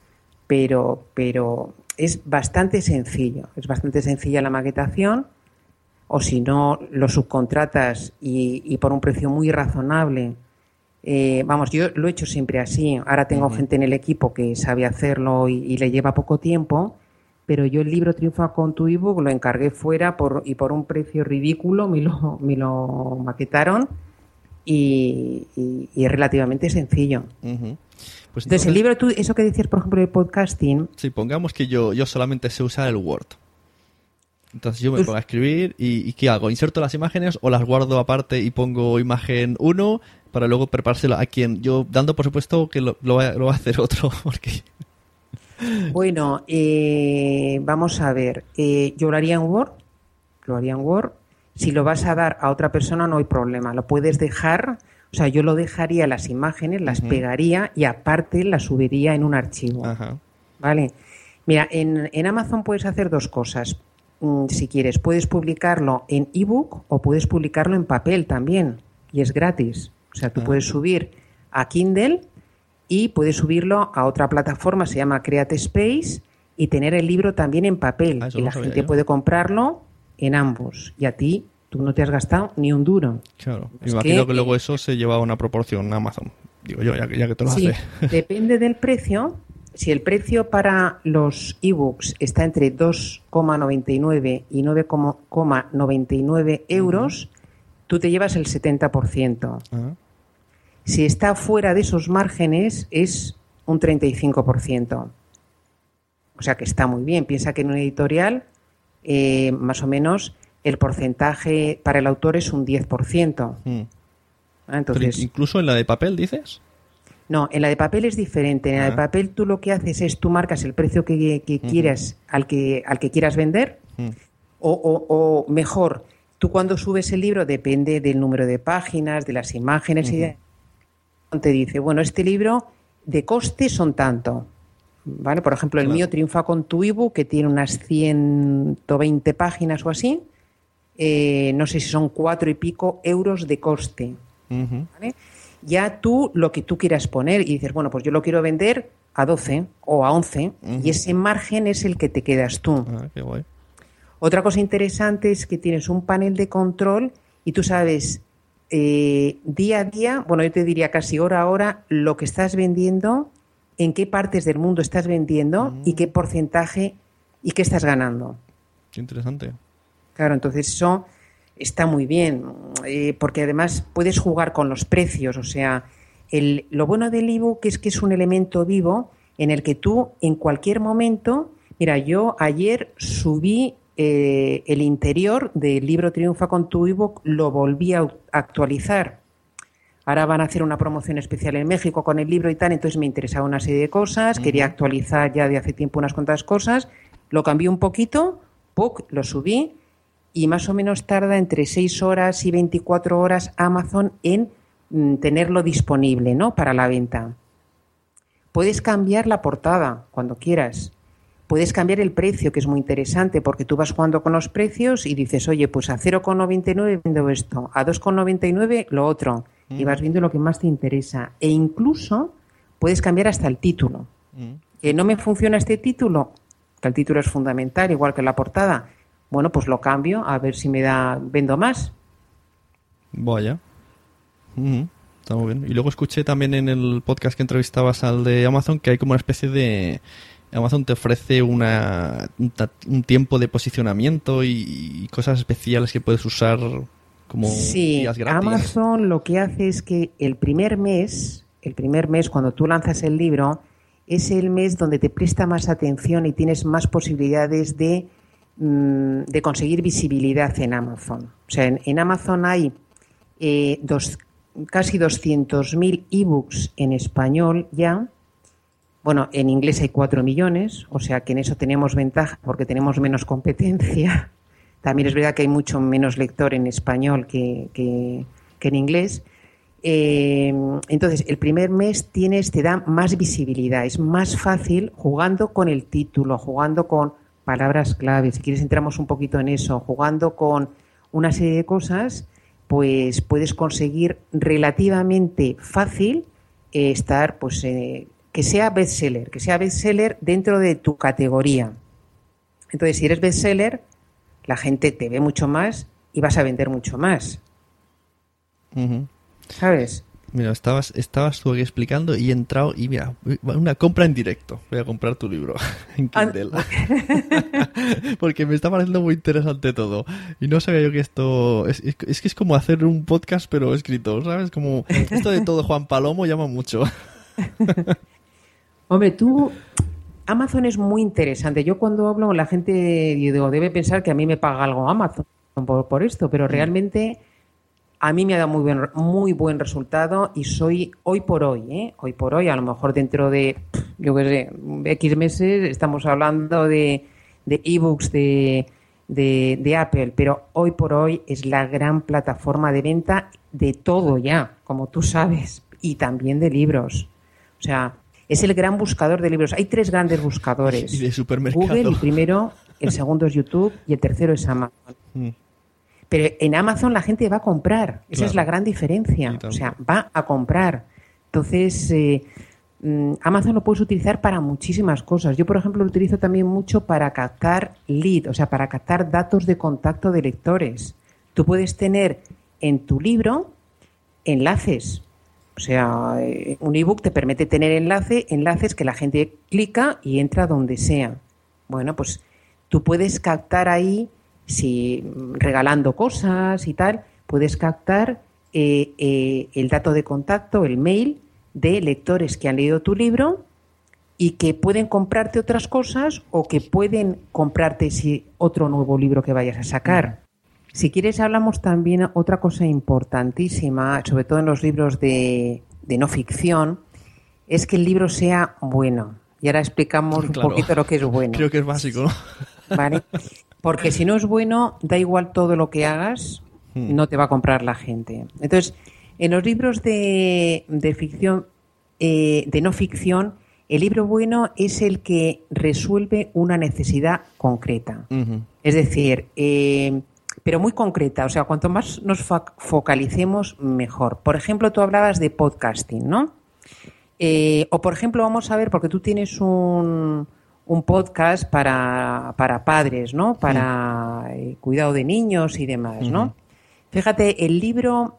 pero, pero es bastante sencillo. Es bastante sencilla la maquetación. O si no, lo subcontratas y, y por un precio muy razonable. Eh, vamos, yo lo he hecho siempre así. Ahora tengo gente en el equipo que sabe hacerlo y, y le lleva poco tiempo. Pero yo el libro Triunfa con tu ebook lo encargué fuera por, y por un precio ridículo me lo, me lo maquetaron y, y- y es relativamente sencillo. Pues Entonces, el libro, tú, eso que decías, por ejemplo, de podcasting, Sí, pongamos que yo, yo solamente sé usar el Word. Entonces yo me pongo a escribir y, y ¿qué hago? ¿Inserto las imágenes o las guardo aparte y pongo imagen 1 para luego preparársela a quien? Yo dando por supuesto que lo, lo va, lo va a hacer otro. Porque... bueno, eh, vamos a ver, eh, yo lo haría en Word, lo haría en Word. Si lo vas a dar a otra persona no hay problema, lo puedes dejar, o sea, yo lo dejaría las imágenes, las pegaría y aparte las subiría en un archivo. Ajá. Vale. Mira, en, en Amazon puedes hacer dos cosas. Mm, Si quieres, puedes publicarlo en ebook o puedes publicarlo en papel también. Y es gratis. O sea, tú Ah. puedes subir a Kindle y puedes subirlo a otra plataforma, se llama Create Space, y tener el libro también en papel. Ah, y la gente yo. puede comprarlo en ambos. Y a ti, tú no te has gastado ni un duro. Claro. Me imagino que, que, luego eso se lleva a una proporción a Amazon. Digo yo, ya que, ya que te lo Sí, hace. depende del precio. Si el precio para los ebooks está entre 2,99 y 9,99 euros, tú te llevas el 70%. Ah. Si está fuera de esos márgenes, es un 35%. O sea que está muy bien. Piensa que en un editorial, eh, más o menos, el porcentaje para el autor es un 10%. Mm. Ah, Entonces, incluso en la de papel, dices. no, en la de papel es diferente. En la de Ah. papel tú lo que haces es tú marcas el precio que, quieras al que al que quieras vender Mm. o, o- o mejor, tú cuando subes el libro depende del número de páginas, de las imágenes y de- te dice, bueno, este libro de coste son tanto, ¿vale? Por ejemplo, el mío triunfa con tu ebook, que tiene unas 120 páginas o así. Eh, no sé si son cuatro y pico euros de coste. ¿vale? Ya tú lo que tú quieras poner y dices, bueno, pues yo lo quiero vender a 12 o a 11 y ese margen es el que te quedas tú. Ah, qué guay. Otra cosa interesante es que tienes un panel de control y tú sabes eh, día a día, bueno, yo te diría casi hora a hora, lo que estás vendiendo, en qué partes del mundo estás vendiendo y qué porcentaje y qué estás ganando. Qué interesante. Claro, entonces eso está muy bien, eh, porque además puedes jugar con los precios, o sea, el, lo bueno del ebook es que es un elemento vivo en el que tú en cualquier momento, mira, yo ayer subí eh, el interior del libro Triunfa con tu ebook, lo volví a actualizar. Ahora van a hacer una promoción especial en México con el libro y tal, entonces me interesaba una serie de cosas, quería actualizar ya de hace tiempo unas cuantas cosas, lo cambié un poquito, ¡puc! lo subí y más o menos tarda entre 6 horas y 24 horas Amazon en mm, tenerlo disponible, ¿no? Para la venta. Puedes cambiar la portada cuando quieras. Puedes cambiar el precio, que es muy interesante, porque tú vas jugando con los precios y dices, oye, pues a 0,99 vendo esto, a 2,99 lo otro, y vas viendo lo que más te interesa. E incluso puedes cambiar hasta el título. Que no me funciona este título, que el título es fundamental, igual que la portada. Bueno, pues lo cambio a ver si me da, vendo más. Vaya. Ujú, Está muy bien. Y luego escuché también en el podcast que entrevistabas al de Amazon que hay como una especie de... Amazon te ofrece una, un, tiempo de posicionamiento y, y cosas especiales que puedes usar como Sí, días gratis. Amazon lo que hace es que el primer mes, el primer mes cuando tú lanzas el libro, es el mes donde te presta más atención y tienes más posibilidades de, mm, de conseguir visibilidad en Amazon. O sea, en, en Amazon hay eh, dos, casi 200.000 ebooks en español ya. Bueno, en inglés hay 4 millones, o sea que en eso tenemos ventaja porque tenemos menos competencia. También es verdad que hay mucho menos lector en español que, que- en inglés. Eh, entonces, el primer mes tienes, te da más visibilidad, es más fácil jugando con el título, jugando con palabras claves. Si quieres, entramos un poquito en eso, jugando con una serie de cosas, pues puedes conseguir relativamente fácil eh, estar, pues, eh, que sea bestseller, que sea bestseller dentro de tu categoría. Entonces, si eres bestseller, la gente te ve mucho más y vas a vender mucho más. ¿Sabes? Mira, estabas, estabas tú aquí explicando y he entrado y mira, una compra en directo. Voy a comprar tu libro en Ah, Kindle. Porque me está pareciendo muy interesante todo. Y no sabía yo que esto... Es, es- es que es como hacer un podcast pero escrito, ¿sabes? Como esto de todo Juan Palomo llama mucho. Hombre, tú, Amazon es muy interesante. Yo cuando hablo, la gente, digo, debe pensar que a mí me paga algo Amazon por, por esto, pero realmente a mí me ha dado muy buen, muy buen resultado y soy hoy por hoy, ¿eh? hoy por hoy, a lo mejor dentro de, yo qué sé, X meses estamos hablando de de ebooks de, de, de Apple, pero hoy por hoy es la gran plataforma de venta de todo ya, como tú sabes, y también de libros. O sea, es el gran buscador de libros. Hay tres grandes buscadores. Y de supermercado. Google, el primero, el segundo es YouTube y el tercero es Amazon. Mm. Pero en Amazon la gente va a comprar. Esa es la gran diferencia. O sea, va a comprar. Entonces, eh, mm, Amazon lo puedes utilizar para muchísimas cosas. Yo, por ejemplo, lo utilizo también mucho para captar lead, o sea, para captar datos de contacto de lectores. Tú puedes tener en tu libro enlaces. O sea, eh, un ebook te permite tener enlace, enlaces que la gente clica y entra donde sea. Bueno, pues tú puedes captar ahí, si mm, regalando cosas y tal, puedes captar eh, eh, el dato de contacto, el mail de lectores que han leído tu libro y que pueden comprarte otras cosas o que pueden comprarte si otro nuevo libro que vayas a sacar. Si quieres, hablamos también otra cosa importantísima, sobre todo en los libros de, de no ficción, es que el libro sea bueno. Y ahora explicamos un poquito lo que es bueno. Creo que es básico, ¿no? ¿vale? Porque si no es bueno, da igual todo lo que hagas, Hmm. no te va a comprar la gente. Entonces, en los libros de, de ficción, eh, de no ficción, El libro bueno es el que resuelve una necesidad concreta. Es decir, eh, pero muy concreta. O sea, cuanto más nos focalicemos, mejor. Por ejemplo, tú hablabas de podcasting, ¿no? Eh, o, por ejemplo, vamos a ver, porque tú tienes un, un podcast para, para, padres, ¿no? Para eh, cuidado de niños y demás, ¿no? Fíjate, el libro,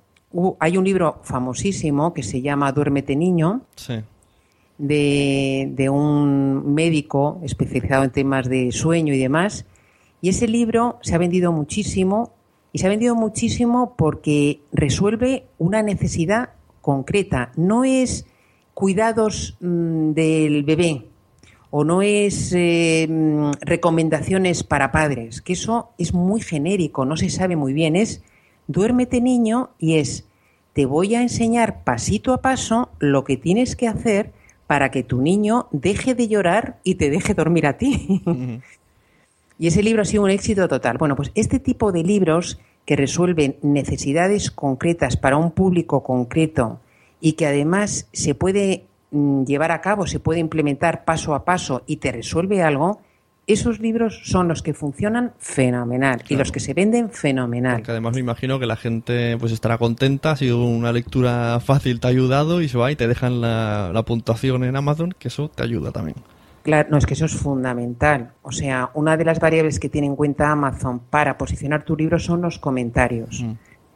hay un libro famosísimo que se llama Duérmete Niño. Sí de, de, un médico especializado en temas de sueño y demás. Y ese libro se ha vendido muchísimo y se ha vendido muchísimo porque resuelve una necesidad concreta. No es cuidados mm, del bebé o no es eh, mm, recomendaciones para padres, que eso es muy genérico, no se sabe muy bien. Es duérmete niño y es te voy a enseñar pasito a paso lo que tienes que hacer para que tu niño deje de llorar y te deje dormir a ti. y ese libro ha sido un éxito total. Bueno, pues este tipo de libros que resuelven necesidades concretas para un público concreto y que además se puede mm, llevar a cabo, se puede implementar paso a paso y te resuelve algo, esos libros son los que funcionan fenomenal y los que se venden fenomenal. Porque además me imagino que la gente pues estará contenta, ha sido una lectura fácil, te ha ayudado y se va y te dejan la, la puntuación en Amazon, que eso te ayuda también. Claro, no, es que eso es fundamental. O sea, una de las variables que tiene en cuenta Amazon para posicionar tu libro son los comentarios. Mm.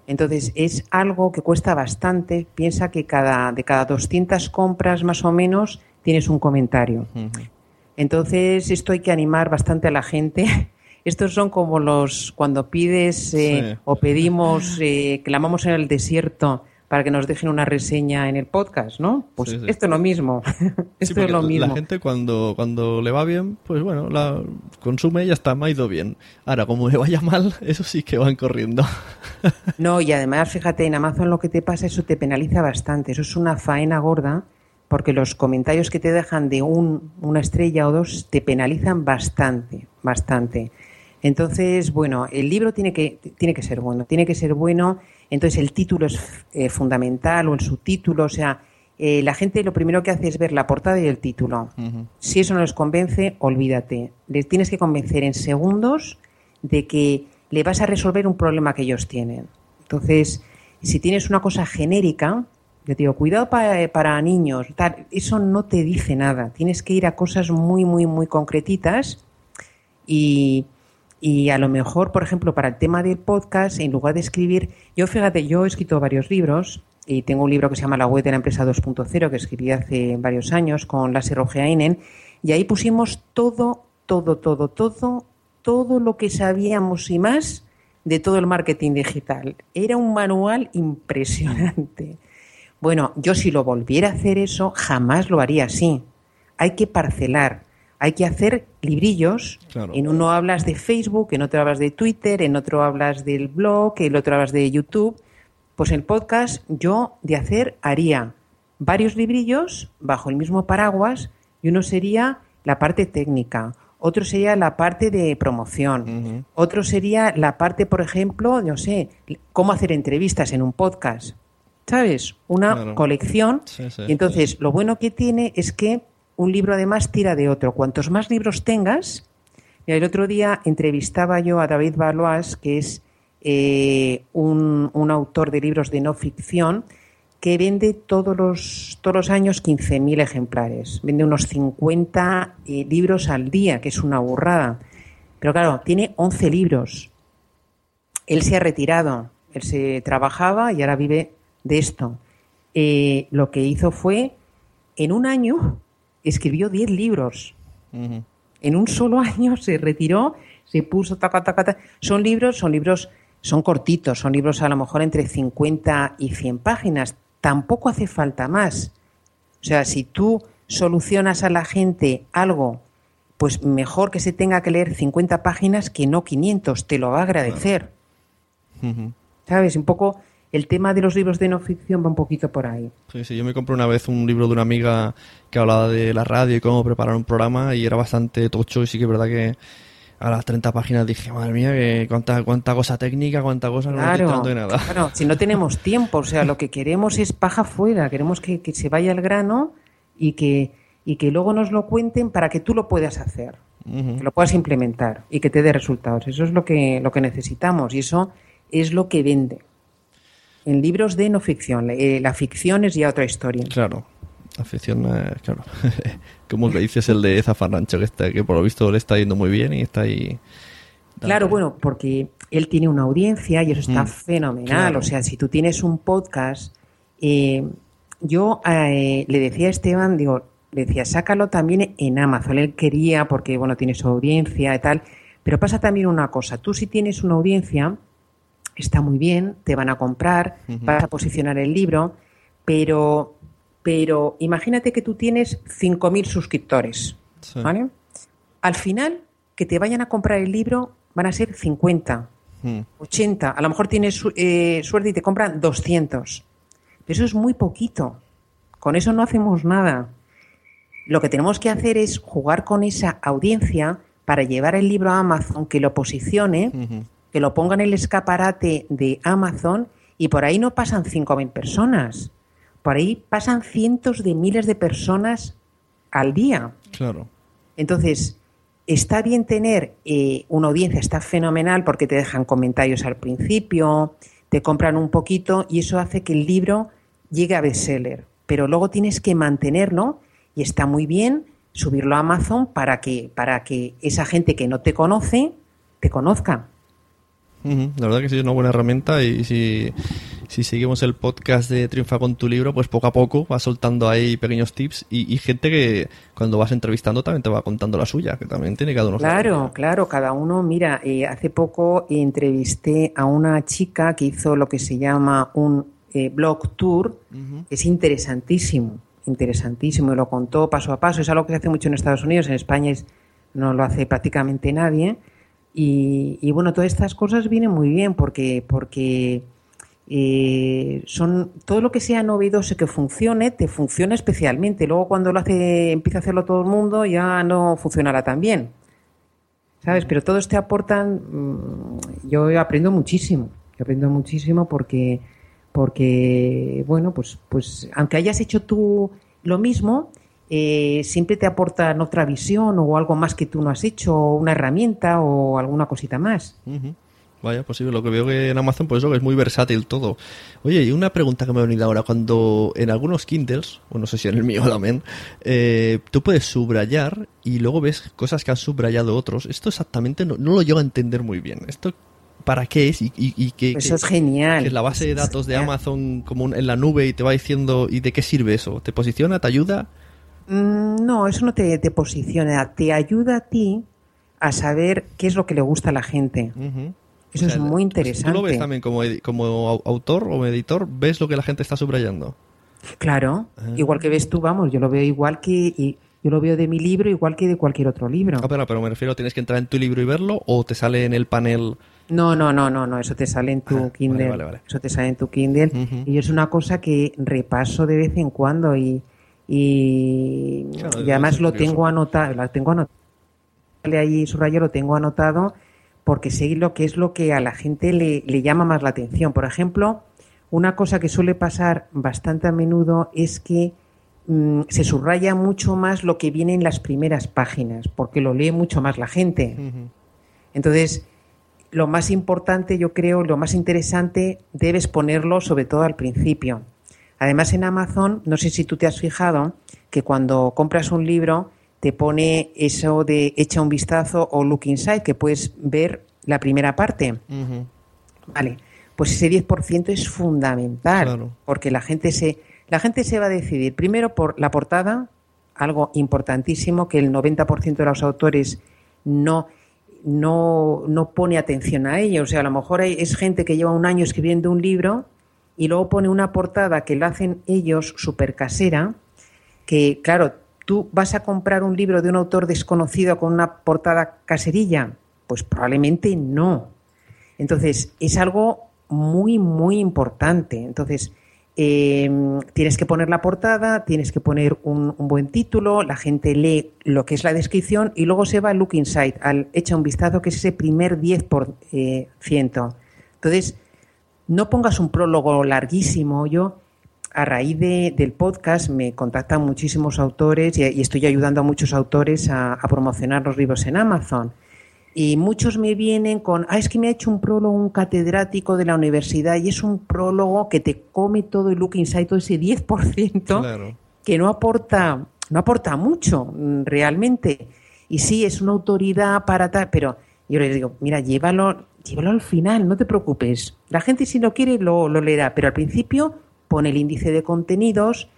Entonces, es algo que cuesta bastante. Piensa que cada, de cada 200 compras más o menos tienes un comentario. Entonces, esto hay que animar bastante a la gente. Estos son como los cuando pides eh, Sí. o pedimos, eh, clamamos en el desierto para que nos dejen una reseña en el podcast, ¿no? Pues Sí, sí. esto es lo mismo. Esto es lo mismo. La gente cuando, cuando le va bien, pues bueno, la consume y ya está, me ha ido bien. Ahora, como le vaya mal, eso sí que van corriendo. No, y además, fíjate, en Amazon lo que te pasa, eso te penaliza bastante. Eso es una faena gorda, porque los comentarios que te dejan de un, una estrella o dos te penalizan bastante, bastante. Entonces, bueno, el libro tiene que, tiene que ser bueno, tiene que ser bueno. Entonces, el título es eh, fundamental o el subtítulo, o sea, eh, la gente lo primero que hace es ver la portada y el título. Si eso no les convence, olvídate. Les tienes que convencer en segundos de que le vas a resolver un problema que ellos tienen. Entonces, si tienes una cosa genérica, yo te digo, cuidado para, para niños, tal, eso no te dice nada. Tienes que ir a cosas muy, muy, muy concretitas y, y a lo mejor, por ejemplo, para el tema del podcast, en lugar de escribir, yo fíjate, yo he escrito varios libros y tengo un libro que se llama La web de la empresa 2.0 que escribí hace varios años con Lasse Rogeainen y ahí pusimos todo, todo, todo, todo, todo lo que sabíamos y más de todo el marketing digital. Era un manual impresionante. Bueno, yo si lo volviera a hacer eso, jamás lo haría así. Hay que parcelar, hay que hacer librillos. Claro. En uno hablas de Facebook, en otro hablas de Twitter, en otro hablas del blog, en otro hablas de YouTube. Pues el podcast yo de hacer haría varios librillos bajo el mismo paraguas y uno sería la parte técnica, otro sería la parte de promoción, otro sería la parte, por ejemplo, no sé, cómo hacer entrevistas en un podcast. ¿Sabes? Una Claro. colección. Sí, sí. Y entonces, lo bueno que tiene es que un libro además tira de otro. Cuantos más libros tengas, el otro día entrevistaba yo a David Valois, que es eh, un, un autor de libros de no ficción, que vende todos los, todos los años 15.000 ejemplares. Vende unos 50 eh, libros al día, que es una burrada. Pero claro, tiene 11 libros. Él se ha retirado, él se trabajaba y ahora vive de esto. Eh, lo que hizo fue, en un año, escribió 10 libros. En un solo año se retiró, se puso taca, taca, taca. Son libros, son libros, son cortitos, son libros a lo mejor entre 50 y 100 páginas. Tampoco hace falta más. O sea, si tú solucionas a la gente algo, pues mejor que se tenga que leer 50 páginas que no 500, te lo va a agradecer. ¿Sabes? Un poco el tema de los libros de no ficción va un poquito por ahí. Sí, sí, yo me compré una vez un libro de una amiga que hablaba de la radio y cómo preparar un programa y era bastante tocho y sí que es verdad que a las 30 páginas dije, madre mía, que cuánta, cuánta cosa técnica, cuánta cosa, no Claro, de nada. claro, si no tenemos tiempo, o sea, lo que queremos es paja fuera, queremos que, que se vaya al grano y que, y que luego nos lo cuenten para que tú lo puedas hacer, que lo puedas implementar y que te dé resultados. Eso es lo que, lo que necesitamos y eso es lo que vende. En libros de no ficción, eh, la ficción es ya otra historia. Claro, la ficción, eh, claro. Como le dices el de Zafarrancho, que, está, que por lo visto le está yendo muy bien y está ahí. Claro, bueno, porque él tiene una audiencia y eso está Mm, fenomenal. claro. O sea, si tú tienes un podcast, eh, yo eh, le decía a Esteban, digo, le decía, sácalo también en Amazon. Él quería porque, bueno, tiene su audiencia y tal. Pero pasa también una cosa, tú si tienes una audiencia, está muy bien, te van a comprar, vas a posicionar el libro, pero, pero imagínate que tú tienes 5.000 suscriptores, ¿vale? Al final, que te vayan a comprar el libro van a ser 50, Mm. 80, a lo mejor tienes eh, suerte y te compran 200. Pero eso es muy poquito. Con eso no hacemos nada. Lo que tenemos que hacer es jugar con esa audiencia para llevar el libro a Amazon, que lo posicione, que lo ponga en el escaparate de Amazon y por ahí no pasan 5.000 personas. Por ahí pasan cientos de miles de personas al día. Claro. Entonces, está bien tener eh, una audiencia, está fenomenal porque te dejan comentarios al principio, te compran un poquito y eso hace que el libro llegue a bestseller. Pero luego tienes que mantenerlo y está muy bien subirlo a Amazon para que, para que esa gente que no te conoce te conozca. La verdad que sí es una buena herramienta y si, si seguimos el podcast de Triunfa con tu libro, pues poco a poco va soltando ahí pequeños tips y, y gente que cuando vas entrevistando también te va contando la suya, que también tiene cada uno. su Claro, claro, cada uno. Mira, eh, hace poco entrevisté a una chica que hizo lo que se llama un eh, blog tour. Es interesantísimo, interesantísimo. Y lo contó paso a paso. Es algo que se hace mucho en Estados Unidos. En España es- no lo hace prácticamente nadie. Y, y bueno, todas estas cosas vienen muy bien porque, porque eh, son todo lo que sea novedoso que funcione, te funciona especialmente. Luego cuando lo hace, empieza a hacerlo todo el mundo, ya no funcionará tan bien. ¿Sabes? Pero todos te aportan. mm, Yo aprendo muchísimo. Yo aprendo muchísimo porque, porque bueno, pues, pues aunque hayas hecho tú lo mismo, eh, siempre te aportan otra visión o algo más que tú no has hecho, o una herramienta o alguna cosita más. Vaya, pues sí, lo que veo que en Amazon, pues eso, que es muy versátil todo. Oye, y una pregunta que me ha venido ahora, cuando en algunos Kindles, o no sé si en el mío también, eh, tú puedes subrayar y luego ves cosas que han subrayado otros. Esto exactamente no, no lo llego a entender muy bien. ¿Esto para qué es? ¿Y, y, y qué, Eso qué- es genial. que es la base de datos de. Amazon como un- en la nube y te va diciendo, ¿y de qué sirve eso? ¿Te posiciona? ¿Te ayuda? Mm, No, eso no te, te posiciona, te ayuda a ti a saber qué es lo que le gusta a la gente. Eso O sea, es muy ¿Tú interesante. lo ves también como, autor o editor? ¿Ves lo que la gente está subrayando? Claro, Ah. igual que ves tú, vamos, yo lo veo igual que y yo lo veo de mi libro igual que de cualquier otro libro. Ah, pero, pero me refiero, ¿tienes que entrar en tu libro y verlo o te sale en el panel? No, no, no, no, no, eso te sale en tu Kindle. Ah, vale, vale. Eso te sale en tu Kindle. Y es una cosa que repaso de vez en cuando y, y, Claro, y debe además lo tengo anotado, lo tengo anotado. Ahí subrayo, lo tengo anotado porque sé lo que es lo que a la gente le, le llama más la atención. Por ejemplo, una cosa que suele pasar bastante a menudo es que mm, se subraya mucho más lo que viene en las primeras páginas, porque lo lee mucho más la gente. Entonces, lo más importante, yo creo, lo más interesante, debes ponerlo sobre todo al principio. Además, en Amazon, no sé si tú te has fijado que cuando compras un libro te pone eso de echa un vistazo o look inside, que puedes ver la primera parte. Vale, pues ese 10% es fundamental, Claro. porque la gente se la gente se va a decidir primero por la portada, algo importantísimo que el 90% de los autores no no, no pone atención a ello. O sea, a lo mejor hay- es gente que lleva un año escribiendo un libro y luego pone una portada que lo hacen ellos súper casera, que claro, tú vas a comprar un libro de un autor desconocido con una portada caserilla. Pues probablemente no. Entonces, es algo muy, muy importante. Entonces, eh, tienes que poner la portada, tienes que poner un, buen título, la gente lee lo que es la descripción y luego se va al look inside, al echa un vistazo, que es ese primer 10%. eh, ciento. Entonces, no pongas un prólogo larguísimo. Yo, a raíz de- del podcast me contactan muchísimos autores y, y estoy ayudando a muchos autores a, a promocionar los libros en Amazon. Y muchos me vienen con, ah, es que me ha hecho un prólogo un catedrático de la universidad y es un prólogo que te come todo el look inside, todo ese 10% Claro. que no aporta, no aporta mucho mm, realmente. Y sí, es una autoridad para tal, pero yo les digo, mira, llévalo, llévalo al final, no te preocupes. La gente si lo quiere lo, lo leerá, pero al principio pon el índice de contenidos,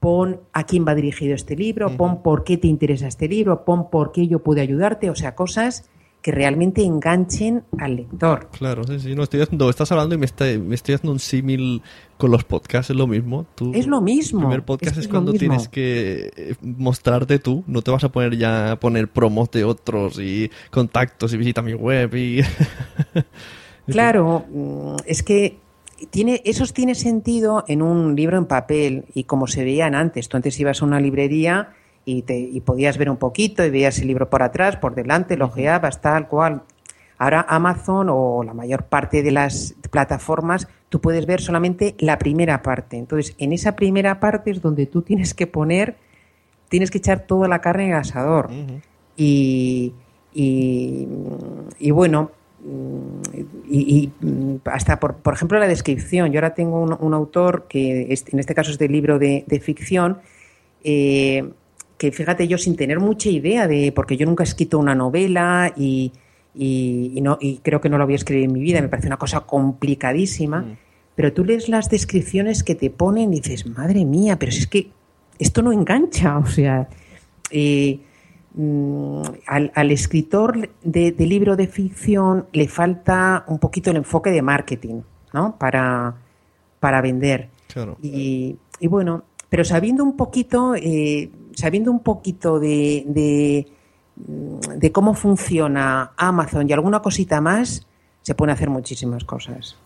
pon a quién va dirigido este libro, pon por qué te interesa este libro, pon por qué yo puedo ayudarte, o sea, cosas que realmente enganchen al lector. Claro, sí, sí. No, estoy haciendo, estás hablando y me, está- me estoy haciendo un símil con los podcasts, es lo mismo. Tú, Es lo mismo. El primer podcast es cuando tienes que eh, mostrarte tú, no te vas a poner ya a poner promos de otros y contactos y visita mi web y... Claro, mm, es que tiene, eso tiene sentido en un libro en papel y como se veían antes. Tú antes ibas a una librería y, te, y podías ver un poquito y veías el libro por atrás, por delante, lo ojeabas, tal cual. Ahora Amazon o la mayor parte de las plataformas, tú puedes ver solamente la primera parte. Entonces, en esa primera parte es donde tú tienes que poner, tienes que echar toda la carne en el asador. Y, y, y bueno, mm, y, y, mm, hasta por, por ejemplo la descripción. Yo ahora tengo un, un autor que es- en este caso es de libro de, de ficción, eh, que fíjate yo sin tener mucha idea de, porque yo nunca he escrito una novela y, y, y no, y creo que no lo voy a escribir en mi vida, me parece una cosa complicadísima, pero tú lees las descripciones que te ponen y dices, madre mía, pero si es que esto no engancha, o sea, eh, mm, al, al escritor de, de libro de ficción le falta un poquito el enfoque de marketing, ¿no? Para, para vender. Claro. Y, y bueno, pero sabiendo un poquito, eh, sabiendo un poquito de, de, mm, de cómo funciona Amazon y alguna cosita más, se pueden hacer muchísimas cosas.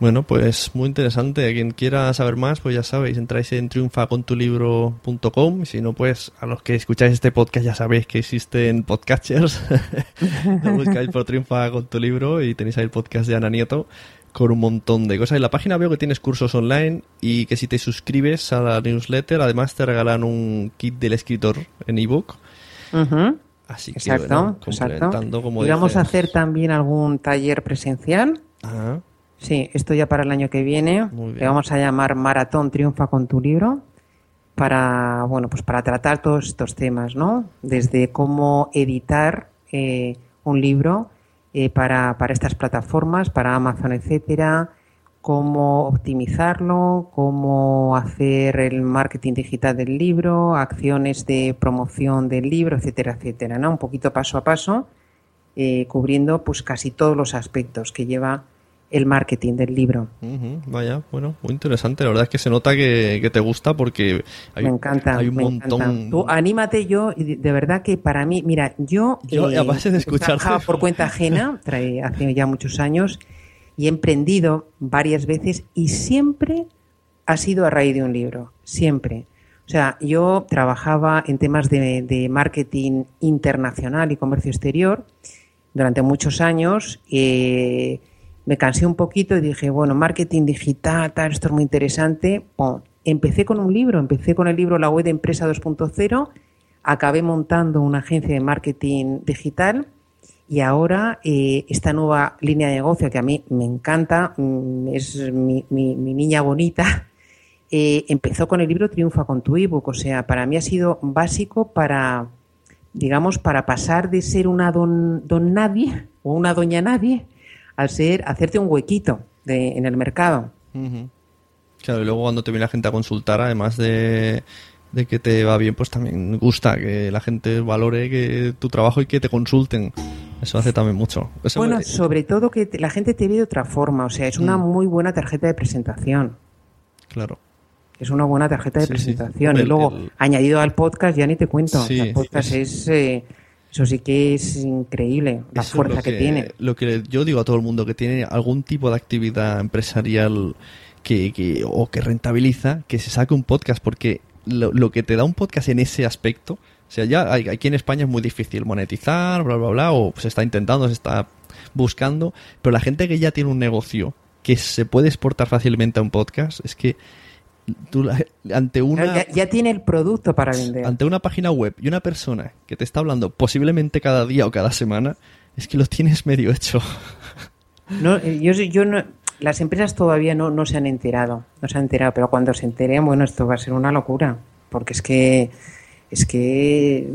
Bueno, pues muy interesante. Quien quiera saber más, pues ya sabéis, entráis en triunfacontulibro.com. Y si no, pues a los que escucháis este podcast ya sabéis que existen podcasters. Lo buscáis por Triunfa con tu libro y tenéis ahí el podcast de Ana Nieto con un montón de cosas. En la página veo que tienes cursos online y que si te suscribes a la newsletter, además te regalan un kit del escritor en ebook. Así que, Exacto, bueno, exacto. complementando, como y vamos a hacer también algún taller presencial. Ajá. Sí, esto ya para el año que viene. Le vamos a llamar Maratón Triunfa con tu libro para, bueno, pues para tratar todos estos temas, ¿no? Desde cómo editar eh, un libro eh, para, para estas plataformas, para Amazon, etcétera, cómo optimizarlo, cómo hacer el marketing digital del libro, acciones de promoción del libro, etcétera, etcétera, ¿no? Un poquito paso a paso, eh, cubriendo pues casi todos los aspectos que lleva el marketing del libro. Ujú, Vaya, bueno, muy interesante. La verdad es que se nota que, que te gusta porque hay, me encanta, hay un me montón. encanta. Tú anímate yo, de- verdad que para mí, mira, yo, Yo, a base de escucharte- trabajaba por cuenta ajena, trae- hace ya muchos años, y he emprendido varias veces y siempre ha sido a raíz de un libro, siempre. O sea, yo trabajaba en temas de, de marketing internacional y comercio exterior durante muchos años. eh, me cansé un poquito y dije, bueno, marketing digital, tal, esto es muy interesante. Empecé con un libro, empecé con el libro La web de empresa 2.0, acabé montando una agencia de marketing digital y ahora eh, esta nueva línea de negocio que a mí me encanta, mm, es mi niña bonita, eh, empezó con el libro Triunfa con tu ebook. O sea, para mí ha sido básico para, digamos, para pasar de ser una don, don nadie o una doña nadie a ser, hacerte un huequito de, en el mercado. Claro, y luego cuando te viene la gente a consultar, además de, de que te va bien, pues también gusta que la gente valore que tu trabajo y que te consulten. Eso hace también mucho. Eso Bueno, me- sobre todo que la gente te ve de otra forma. O sea, es una Mm. muy buena tarjeta de presentación. claro. Es una buena tarjeta de Sí, sí. presentación. Y luego, el- añadido al podcast, ya ni te cuento. Sí, el podcast es, eh, eso sí que es increíble, la Eso fuerza que, tiene. Lo que yo digo a todo el mundo que tiene algún tipo de actividad empresarial que, que- o que rentabiliza, que se saque un podcast, porque lo, lo que te da un podcast en ese aspecto, o sea, ya hay- aquí en España es muy difícil monetizar, bla, bla, bla, o se está intentando, se está buscando, pero la gente que ya tiene un negocio que se puede exportar fácilmente a un podcast, es que Tú ante una Ya, ya tiene el producto para vender. ante una página web y una persona que te está hablando posiblemente cada día o cada semana, es que lo tienes medio hecho. No, eh, yo, yo no, las empresas todavía no, no se han enterado, no se han enterado, pero cuando se enteren, bueno, esto va a ser una locura, porque es que es que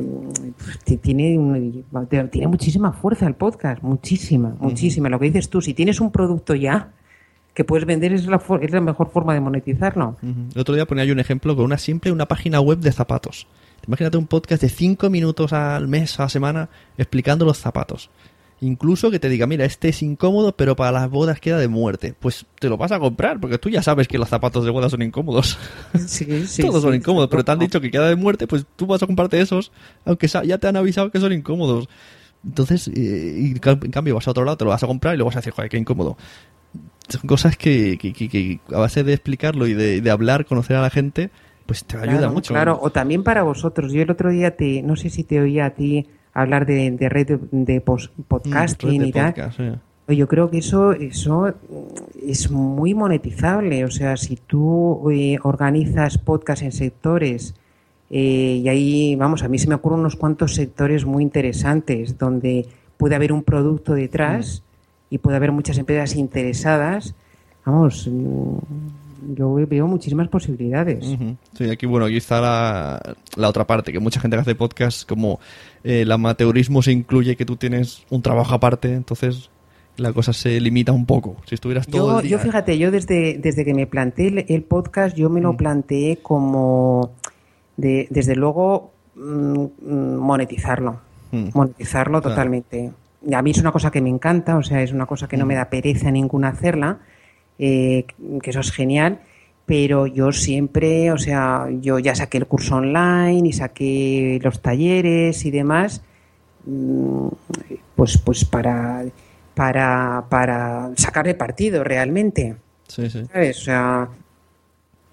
ti- tiene tiene muchísima fuerza el podcast, muchísima, muchísima. Lo que dices tú, si tienes un producto ya que puedes vender es la, es la mejor forma de monetizarlo. El otro día ponía yo un ejemplo con una simple una página web de zapatos. Imagínate un podcast de 5 minutos al mes, a la semana, explicando los zapatos. Incluso que te diga, mira, este es incómodo, pero para las bodas queda de muerte. Pues te lo vas a comprar, porque tú ya sabes que los zapatos de boda son incómodos. Sí, sí, Todos son incómodos, pero te han dicho que queda de muerte, pues tú vas a comprarte esos, aunque ya te han avisado que son incómodos. Entonces, eh, y en cambio vas a otro lado, te lo vas a comprar y luego vas a decir, joder, qué incómodo. Son cosas que, que, que- que a base de explicarlo y de, de hablar, conocer a la gente, pues te ayuda Claro, mucho. Claro, o también para vosotros. Yo el otro día te, no sé si te oía a ti hablar de, de red de, podcasting Mm, red de y tal. sí. Yo creo que eso, eso mm, es muy monetizable. O sea, si tú eh, organizas podcast en sectores, eh, y ahí, vamos, a mí se me ocurren unos cuantos sectores muy interesantes donde puede haber un producto detrás y puede haber muchas empresas interesadas. Vamos, yo veo muchísimas posibilidades. Sí, aquí, bueno, aquí está la, la otra parte, que mucha gente que hace podcast, como eh, el amateurismo se incluye que tú tienes un trabajo aparte, entonces la cosa se limita un poco. Si estuvieras todo Yo, el día... yo fíjate, yo desde, desde que me planteé el, el podcast, yo me lo planteé como, de, desde luego, mm, mm, monetizarlo. Monetizarlo Claro. totalmente. A mí es una cosa que me encanta, o sea, es una cosa que no me da pereza ninguna hacerla, eh, que eso es genial. Pero yo siempre, o sea, yo ya saqué el curso online y saqué los talleres y demás, mm, pues, pues para, para, para sacarle partido realmente. Sí, sí. ¿Sabes? O sea,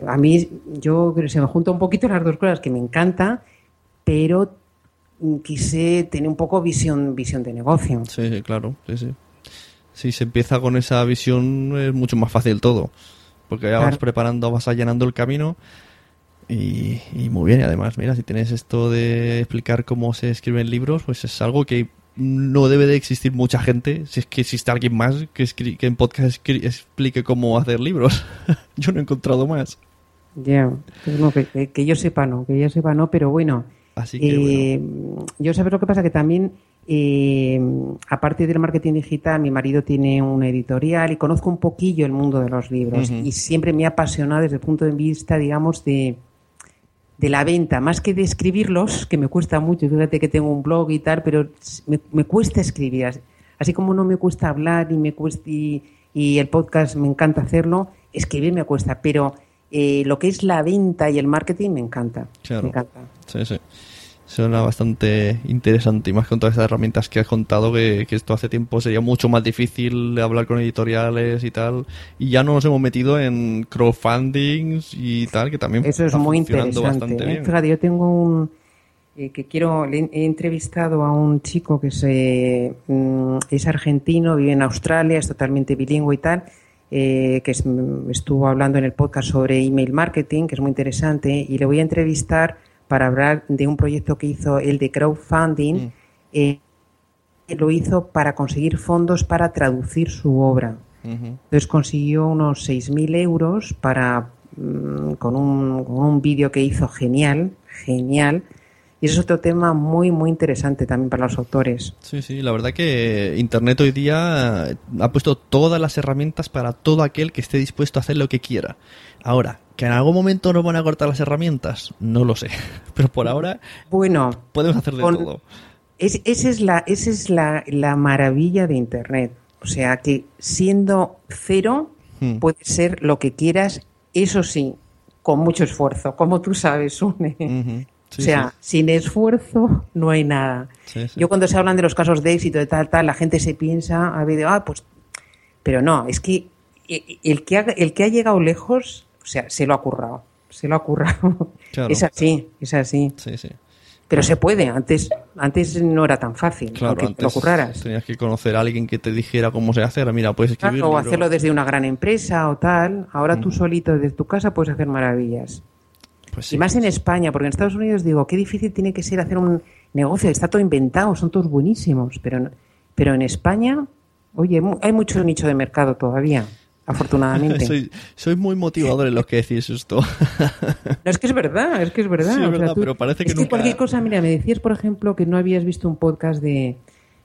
a mí, yo creo que se me juntan un poquito las dos cosas que me encanta, pero mm, quise tener un poco visión, visión de negocio. Sí, claro, sí, sí. Si se empieza con esa visión es mucho más fácil todo, porque ya vas preparando, vas allanando el camino y, y muy bien. Y además, mira, si tienes esto de explicar cómo se escriben libros, pues es algo que no debe de existir mucha gente, si es que existe alguien más que, escri- que en podcast explique cómo hacer libros. Yo no he encontrado más. Ya, pues no, que- que yo sepa no, que yo sepa no, pero bueno. Así que, eh, Yo sabes lo que pasa que también, eh, aparte del marketing digital, mi marido tiene una editorial y conozco un poquillo el mundo de los libros y siempre me ha apasionado desde el punto de vista, digamos, de, de la venta, más que de escribirlos, que me cuesta mucho, fíjate que tengo un blog y tal, pero me, me cuesta escribir, así- así como no me cuesta hablar y me cuesta y, y el podcast me encanta hacerlo, escribir me cuesta, pero eh, lo que es la venta y el marketing me encanta, Claro. me encanta. Sí, sí. Suena bastante interesante y más con todas esas herramientas que has contado que, que esto hace tiempo sería mucho más difícil hablar con editoriales y tal y ya no nos hemos metido en crowdfundings y tal que también Eso es muy interesante. bastante ¿eh? bien. Fíjate, yo tengo un eh, que quiero, le he he entrevistado a un chico que se, mm, es argentino, vive en Australia, es totalmente bilingüe y tal, eh, que es- mm, estuvo hablando en el podcast sobre email marketing, que es muy interesante, y le voy a entrevistar para hablar de un proyecto que hizo el de crowdfunding. eh, lo hizo para conseguir fondos para traducir su obra. Entonces consiguió unos 6.000 euros para, mm, con un, con un vídeo que hizo genial, genial. Y eso es otro tema muy, muy interesante también para los autores. Sí, sí, la verdad que Internet hoy día ha puesto todas las herramientas para todo aquel que esté dispuesto a hacer lo que quiera. Ahora, que en algún momento nos van a cortar las herramientas, no lo sé. Pero por ahora Bueno, podemos hacer de con- todo. es- esa es, la, esa es la, la maravilla de Internet. O sea que siendo cero Hmm. puede ser lo que quieras, eso sí, con mucho esfuerzo, como tú sabes, Sune. Sí, o sea, sin esfuerzo no hay nada. Sí. Yo cuando se hablan de los casos de éxito de tal, tal, la gente se piensa, a ver, ah, pues, pero no, es que eh, el que ha, el que ha llegado lejos, o sea, se lo ha currado, se lo ha currado. Claro. Es así, es así. Sí, sí. Pero se puede, antes, antes no era tan fácil, Claro, aunque te lo antes curraras. tenías que conocer a alguien que te dijera cómo se hace. Ahora, mira, puedes escribir. Claro, o hacerlo desde una gran empresa o tal. Ahora tú solito desde tu casa puedes hacer maravillas. Pues y más en España, porque en Estados Unidos digo, qué difícil tiene que ser hacer un negocio. Está todo inventado, son todos buenísimos. Pero, en- pero en España, oye, hay mucho nicho de mercado todavía, afortunadamente. soy, soy muy motivador en lo que decís esto. No, es que es verdad, es que es verdad. Sí, es O sea, verdad, tú- pero parece que es nunca- cualquier cosa, mira, me decías, por ejemplo, que no habías visto un podcast de,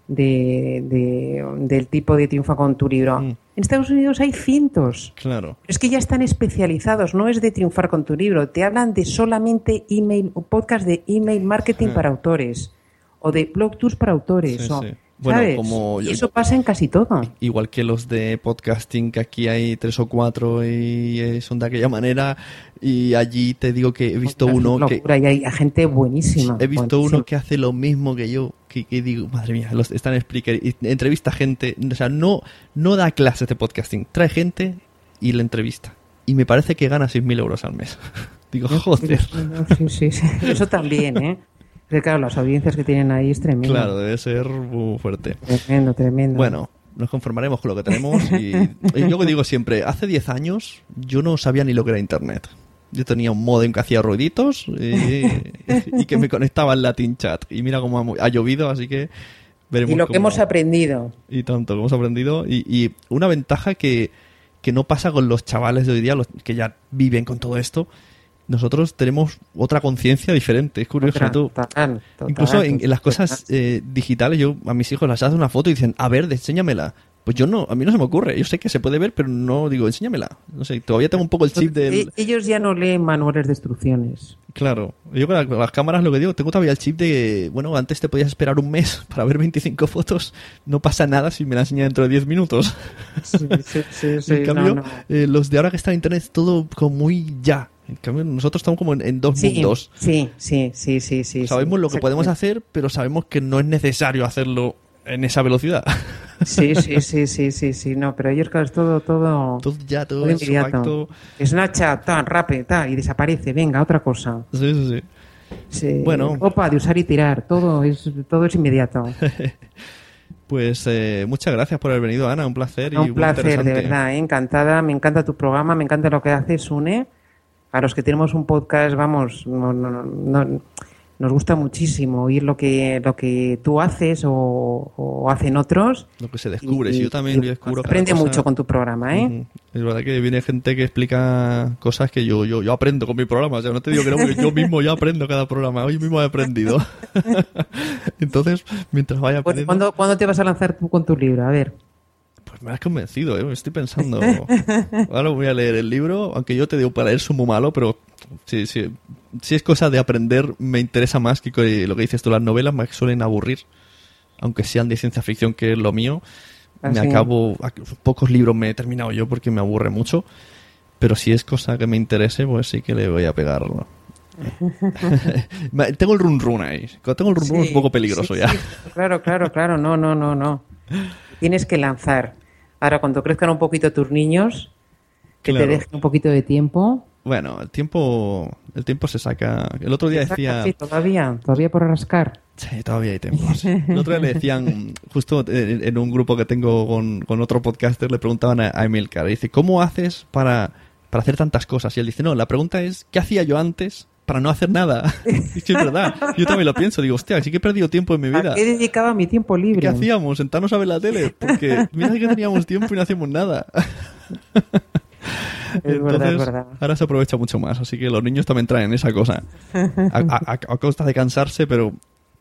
de, de- del tipo de Triunfa con tu libro. Mm. En Estados Unidos hay cientos. Claro. Es que ya están especializados, no es de triunfar con tu libro. Te hablan de solamente email, o podcast de email marketing Sí. para autores o de blog tours para autores. Sí, o- sí. Bueno, ¿sabes? como Y eso pasa en casi todo. Igual que los de podcasting, que aquí hay tres o cuatro y eh, son de aquella manera. Y allí te digo que he visto uno que. locura, y hay gente buenísima. He visto buenísima. uno que hace lo mismo que yo, que, que digo, madre mía, los, están en Spreaker, y entrevista gente, o sea, no, no da clases de podcasting, trae gente y la entrevista. Y me parece que gana 6.000 euros al mes. digo, joder. Sí, sí, sí. Eso también, ¿eh? Claro, las audiencias que tienen ahí es tremendo. Claro, debe ser muy fuerte. Tremendo, tremendo. Bueno, nos conformaremos con lo que tenemos y, y yo que digo siempre, hace 10 años yo no sabía ni lo que era internet. Yo tenía un modem que hacía ruiditos y, y que me conectaba al Latin Chat. Y mira cómo ha, ha llovido, así que veremos y lo que hemos aprendido. y tanto que hemos aprendido. Y, y una ventaja que, que no pasa con los chavales de hoy día, los que ya viven con todo esto. Nosotros tenemos otra conciencia diferente. Es curioso. Otra, tú. total, total, Incluso en, en las cosas eh, digitales, yo a mis hijos les hago una foto y dicen, a ver, enséñamela. Pues yo no, a mí no se me ocurre. Yo sé que se puede ver, pero no digo, enséñamela. No sé, todavía tengo un poco el chip del. E- Ellos ya no leen manuales de instrucciones. Claro, yo con, la- con las cámaras lo que digo, tengo todavía el chip de, bueno, antes te podías esperar un mes para ver 25 fotos, no pasa nada si me la enseña dentro de 10 minutos. Sí, sí, sí, sí, en cambio, no, no. eh, los de ahora que están en internet todo como muy ya. En cambio, nosotros estamos como en, en dos Sí, mundos. sí, sí, sí, sí, sí. Sabemos sí, lo que podemos hacer, pero sabemos que no es necesario hacerlo en esa velocidad. Sí, sí, sí, sí, sí, sí, no, pero ellos claro, es todo, todo, Todo ya, todo todo inmediato. Snapchat, tan, rápido, y desaparece, venga, otra cosa. Sí, sí, sí. Sí, Bueno. Opa, de usar y tirar, todo es, todo es inmediato. Pues eh, muchas gracias por haber venido, Ana, un placer. y Un muy placer, de verdad, ¿eh? encantada, me encanta tu programa, me encanta lo que haces, Une. A los que tenemos un podcast, vamos, no- no- no- nos gusta muchísimo oír lo que, lo que tú haces o, o hacen otros. Lo que se descubre, Y- si yo también y descubro Aprende cosa. mucho con tu programa, ¿eh? Es verdad que viene gente que explica cosas que yo, yo, yo aprendo con mi programa. O sea, no te digo que no, porque yo mismo ya aprendo cada programa. Hoy mismo he aprendido. Entonces, mientras vaya aprendiendo, ¿cuándo, cuándo te vas a lanzar tú con tu libro? A ver. Pues me has convencido, ¿eh? Me estoy pensando. Ahora voy a leer el libro, aunque yo te digo para leer soy muy malo, pero si, si, si es cosa de aprender, me interesa más que lo que dices tú. Las novelas me suelen aburrir, aunque sean de ciencia ficción, que es lo mío. Ah, Me acabo, pocos libros me he terminado yo porque me aburre mucho, pero si es cosa que me interese, pues sí que le voy a pegar. ¿no? Me- tengo el run run ahí. Cuando tengo el run run es un poco peligroso sí, ya. sí, claro, claro, claro. No, no, no, no. Tienes que lanzar. Ahora, cuando crezcan un poquito tus niños, que Claro. te dejen un poquito de tiempo. Bueno, el tiempo, el tiempo se saca. El otro día decía. Sí, todavía, todavía por rascar. Sí, todavía hay tiempo. sí. El otro día le decían, justo en, un grupo que tengo con, con otro podcaster, le preguntaban a, a Emilcar, dice, ¿cómo haces para, para hacer tantas cosas? Y él dice, no, la pregunta es, ¿qué hacía yo antes para no hacer nada? sí, es verdad. Yo también lo pienso, digo, hostia, sí que he perdido tiempo en mi vida. ¿A qué dedicaba mi tiempo libre? ¿Qué hacíamos? ¿Sentarnos a ver la tele? Porque mira que teníamos tiempo y no hacíamos nada. Es verdad, es verdad. ahora se aprovecha mucho más, así que los niños también traen esa cosa. A, a- costa de cansarse, pero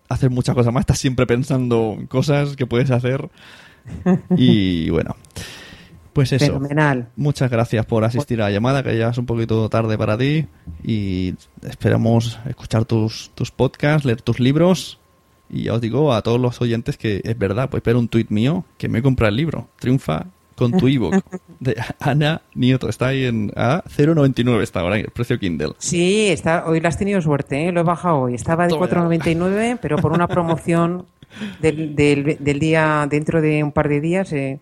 hacer muchas cosas más. Estás siempre pensando en cosas que puedes hacer. Y bueno, pues eso. Fenomenal. Muchas gracias por asistir a la llamada, que ya es un poquito tarde para ti. Y esperamos escuchar tus, tus podcasts, leer tus libros. Y ya os digo a todos los oyentes que es verdad, pues ver un tuit mío que me compra el libro. Triunfa con tu ebook de Ana Nieto. Está ahí en a 0,99 está ahora, el precio Kindle. Sí, está, hoy la has tenido suerte, ¿eh? lo he bajado hoy. Estaba de Toma ya. 4,99, pero por una promoción del, del, del día, dentro de un par de días, eh,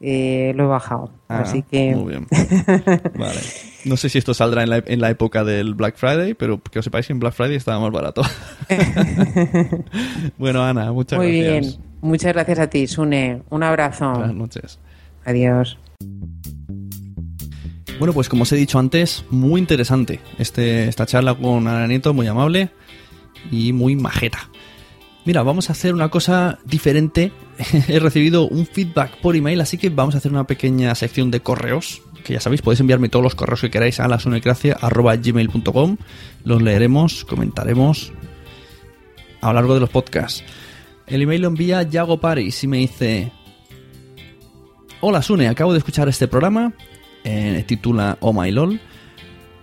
eh, lo he bajado. Ah, Así que. Muy bien. Vale. No sé si esto saldrá en la, en la época del Black Friday, pero que os sepáis que en Black Friday estaba más barato. bueno, Ana, muchas Muy gracias. bien. Muchas gracias a ti, Sune. Un abrazo. Buenas noches. Adiós. Bueno, pues como os he dicho antes, muy interesante este, esta charla con Ana Nieto, muy amable y muy majeta. Mira, vamos a hacer una cosa diferente. He recibido un feedback por email, así que vamos a hacer una pequeña sección de correos. Que ya sabéis, podéis enviarme todos los correos que queráis a lasunecracia.gmail.com. Los leeremos, comentaremos a lo largo de los podcasts. El email lo envía Yago Paris y me dice: Hola Sune, acabo de escuchar este programa. Eh, titula Oh My LOL.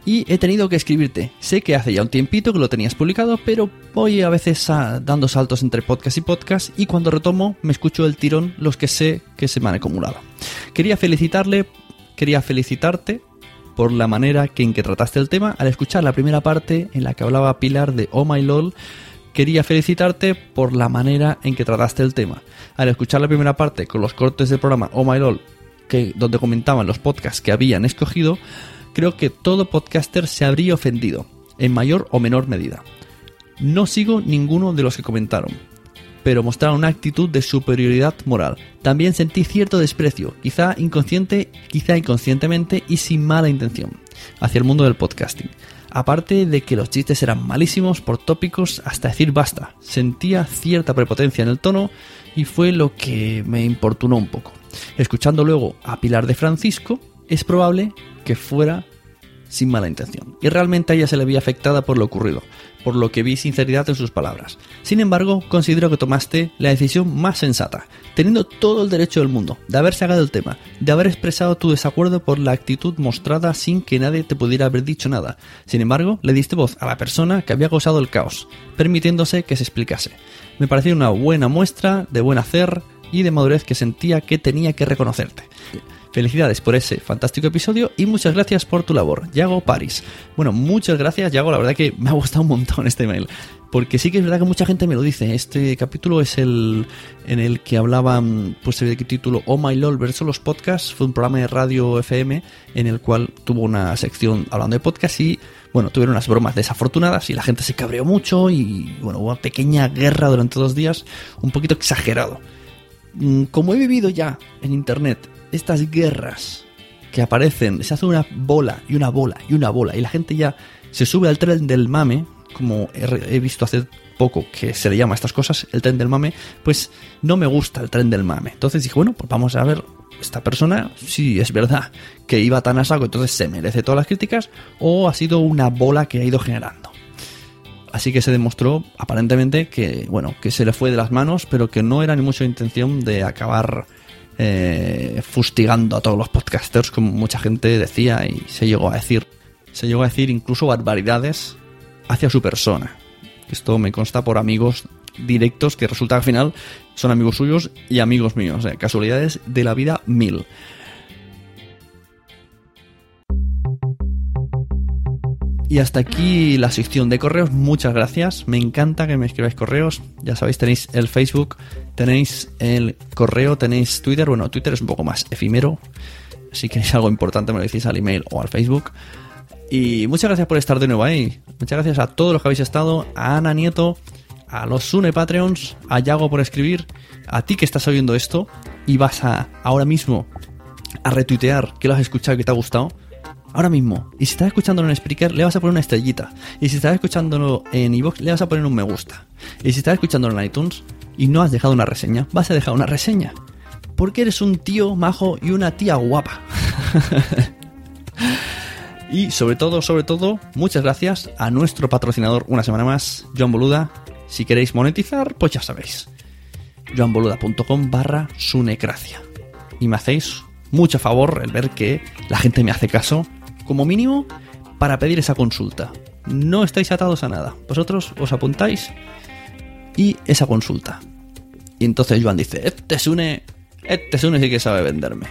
Y he tenido que escribirte. Sé que hace ya un tiempito que lo tenías publicado, pero voy a veces dando saltos entre podcast y podcast y cuando retomo me escucho el tirón los que sé que se me han acumulado. Quería felicitarle, quería felicitarte por la manera en que trataste el tema al escuchar la primera parte en la que hablaba Pilar de Oh My LOL. Quería felicitarte por la manera en que trataste el tema. Al escuchar la primera parte con los cortes del programa Oh My LOL, que, donde comentaban los podcasts que habían escogido, creo que todo podcaster se habría ofendido, en mayor o menor medida. No sigo ninguno de los que comentaron, pero mostraron una actitud de superioridad moral. También sentí cierto desprecio, quizá inconsciente, quizá inconscientemente y sin mala intención, hacia el mundo del podcasting. Aparte de que los chistes eran malísimos por tópicos hasta decir basta, sentía cierta prepotencia en el tono y fue lo que me importunó un poco. Escuchando luego a Pilar de Francisco, es probable que fuera sin mala intención. Y realmente a ella se le veía afectada por lo ocurrido, por lo que vi sinceridad en sus palabras. Sin embargo, considero que tomaste la decisión más sensata, teniendo todo el derecho del mundo de haber sacado el tema, de haber expresado tu desacuerdo por la actitud mostrada sin que nadie te pudiera haber dicho nada. Sin embargo, le diste voz a la persona que había causado el caos, permitiéndose que se explicase. Me pareció una buena muestra de buen hacer y de madurez que sentía que tenía que reconocerte. Felicidades por ese fantástico episodio y muchas gracias por tu labor, Yago Paris. Bueno, muchas gracias, Yago. La verdad que me ha gustado un montón este email. Porque sí que es verdad que mucha gente me lo dice. Este capítulo es el en el que hablaban, pues el título Oh My LOL versus los podcasts. Fue un programa de radio FM en el cual tuvo una sección hablando de podcasts y, bueno, tuvieron unas bromas desafortunadas y la gente se cabreó mucho y, bueno, hubo una pequeña guerra durante dos días, un poquito exagerado. Mm, Como he vivido ya en internet estas guerras que aparecen, se hace una bola y una bola y una bola y la gente ya se sube al tren del mame, como he, visto hace poco que se le llama a estas cosas, el tren del mame, pues no me gusta el tren del mame. Entonces dije, bueno, pues vamos a ver esta persona, si es verdad que iba tan a saco, entonces se merece todas las críticas, o ha sido una bola que ha ido generando. Así que se demostró aparentemente que, bueno, que se le fue de las manos, pero que no era ni mucha intención de acabar eh, fustigando a todos los podcasters, como mucha gente decía y se llegó a decir. Se llegó a decir incluso barbaridades hacia su persona. Esto me consta por amigos directos que resulta que al final son amigos suyos y amigos míos. eh, Casualidades de la vida mil. Y hasta aquí la sección de correos. Muchas gracias. Me encanta que me escribáis correos. Ya sabéis, tenéis el Facebook, tenéis el correo, tenéis Twitter. Bueno, Twitter es un poco más efímero. Si queréis algo importante me lo decís al email o al Facebook. Y muchas gracias por estar de nuevo ahí. Muchas gracias a todos los que habéis estado. A Ana Nieto, a los Sune Patreons, a Yago por escribir, a ti que estás oyendo esto y vas a ahora mismo a retuitear que lo has escuchado y que te ha gustado. Ahora mismo. Y si estás escuchándolo en Spreaker, le vas a poner una estrellita. Y si estás escuchándolo en iVoox, le vas a poner un me gusta. Y si estás escuchándolo en iTunes y no has dejado una reseña, vas a dejar una reseña. Porque eres un tío majo y una tía guapa. y sobre todo, sobre todo, muchas gracias a nuestro patrocinador una semana más, John Boluda. Si queréis monetizar, pues ya sabéis. joanboluda.com barra sunecracia. Y me hacéis mucho favor el ver que la gente me hace caso, como mínimo, para pedir esa consulta. No estáis atados a nada. Vosotros os apuntáis y esa consulta. Y entonces Joan dice, este Sune, este Sune sí que sabe venderme.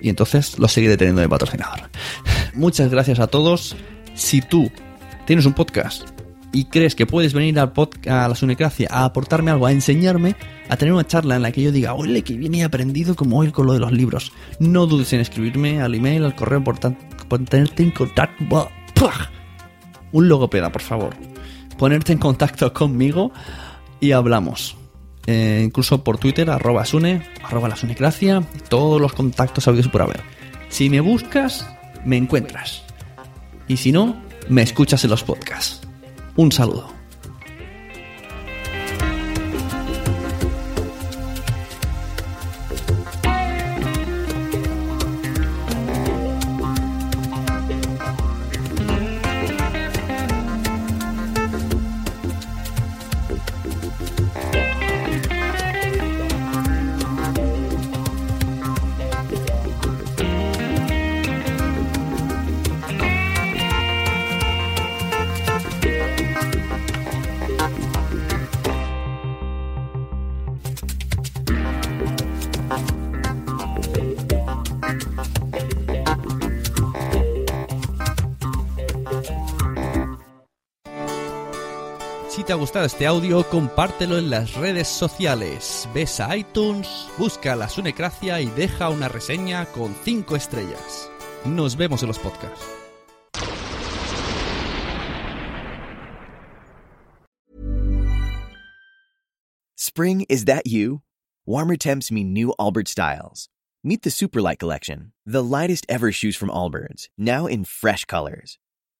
Y entonces lo seguiré teniendo de patrocinador. Muchas gracias a todos. Si tú tienes un podcast y crees que puedes venir al a la Sunecracia a aportarme algo, a enseñarme, a tener una charla en la que yo diga, oye, que viene aprendido como hoy con lo de los libros, no dudes en escribirme al email, al correo, tenerte en contacto. Un logopeda, por favor. Ponerte en contacto conmigo y hablamos. Eh, incluso por Twitter, arroba Sune, arroba la todos los contactos habidos por haber. Si me buscas, me encuentras. Y si no, me escuchas en los podcasts. Un saludo. Te ha gustado este audio, compártelo en las redes sociales. Ves a iTunes, busca la Sunecracia y deja una reseña con 5 estrellas. Nos vemos en los podcasts. Spring, is that you? Warmer temps mean new Albert styles. Meet the Superlight Collection, the lightest ever shoes from Allbirds, now in fresh colors.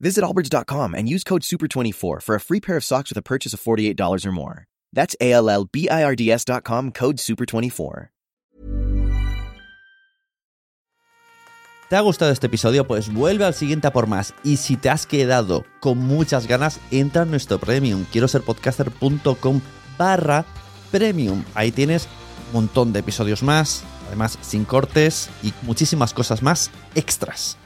Visit Allbirds.com and use code SUPER24 for a free pair of socks with a purchase of $48 or more. That's A L L B I R D S.com code SUPER24. ¿Te ha gustado este episodio? Pues vuelve al siguiente por más. Y si te has quedado con muchas ganas, entra en nuestro premium. Quiero ser podcaster.com barra premium. Ahí tienes un montón de episodios más, además sin cortes y muchísimas cosas más extras.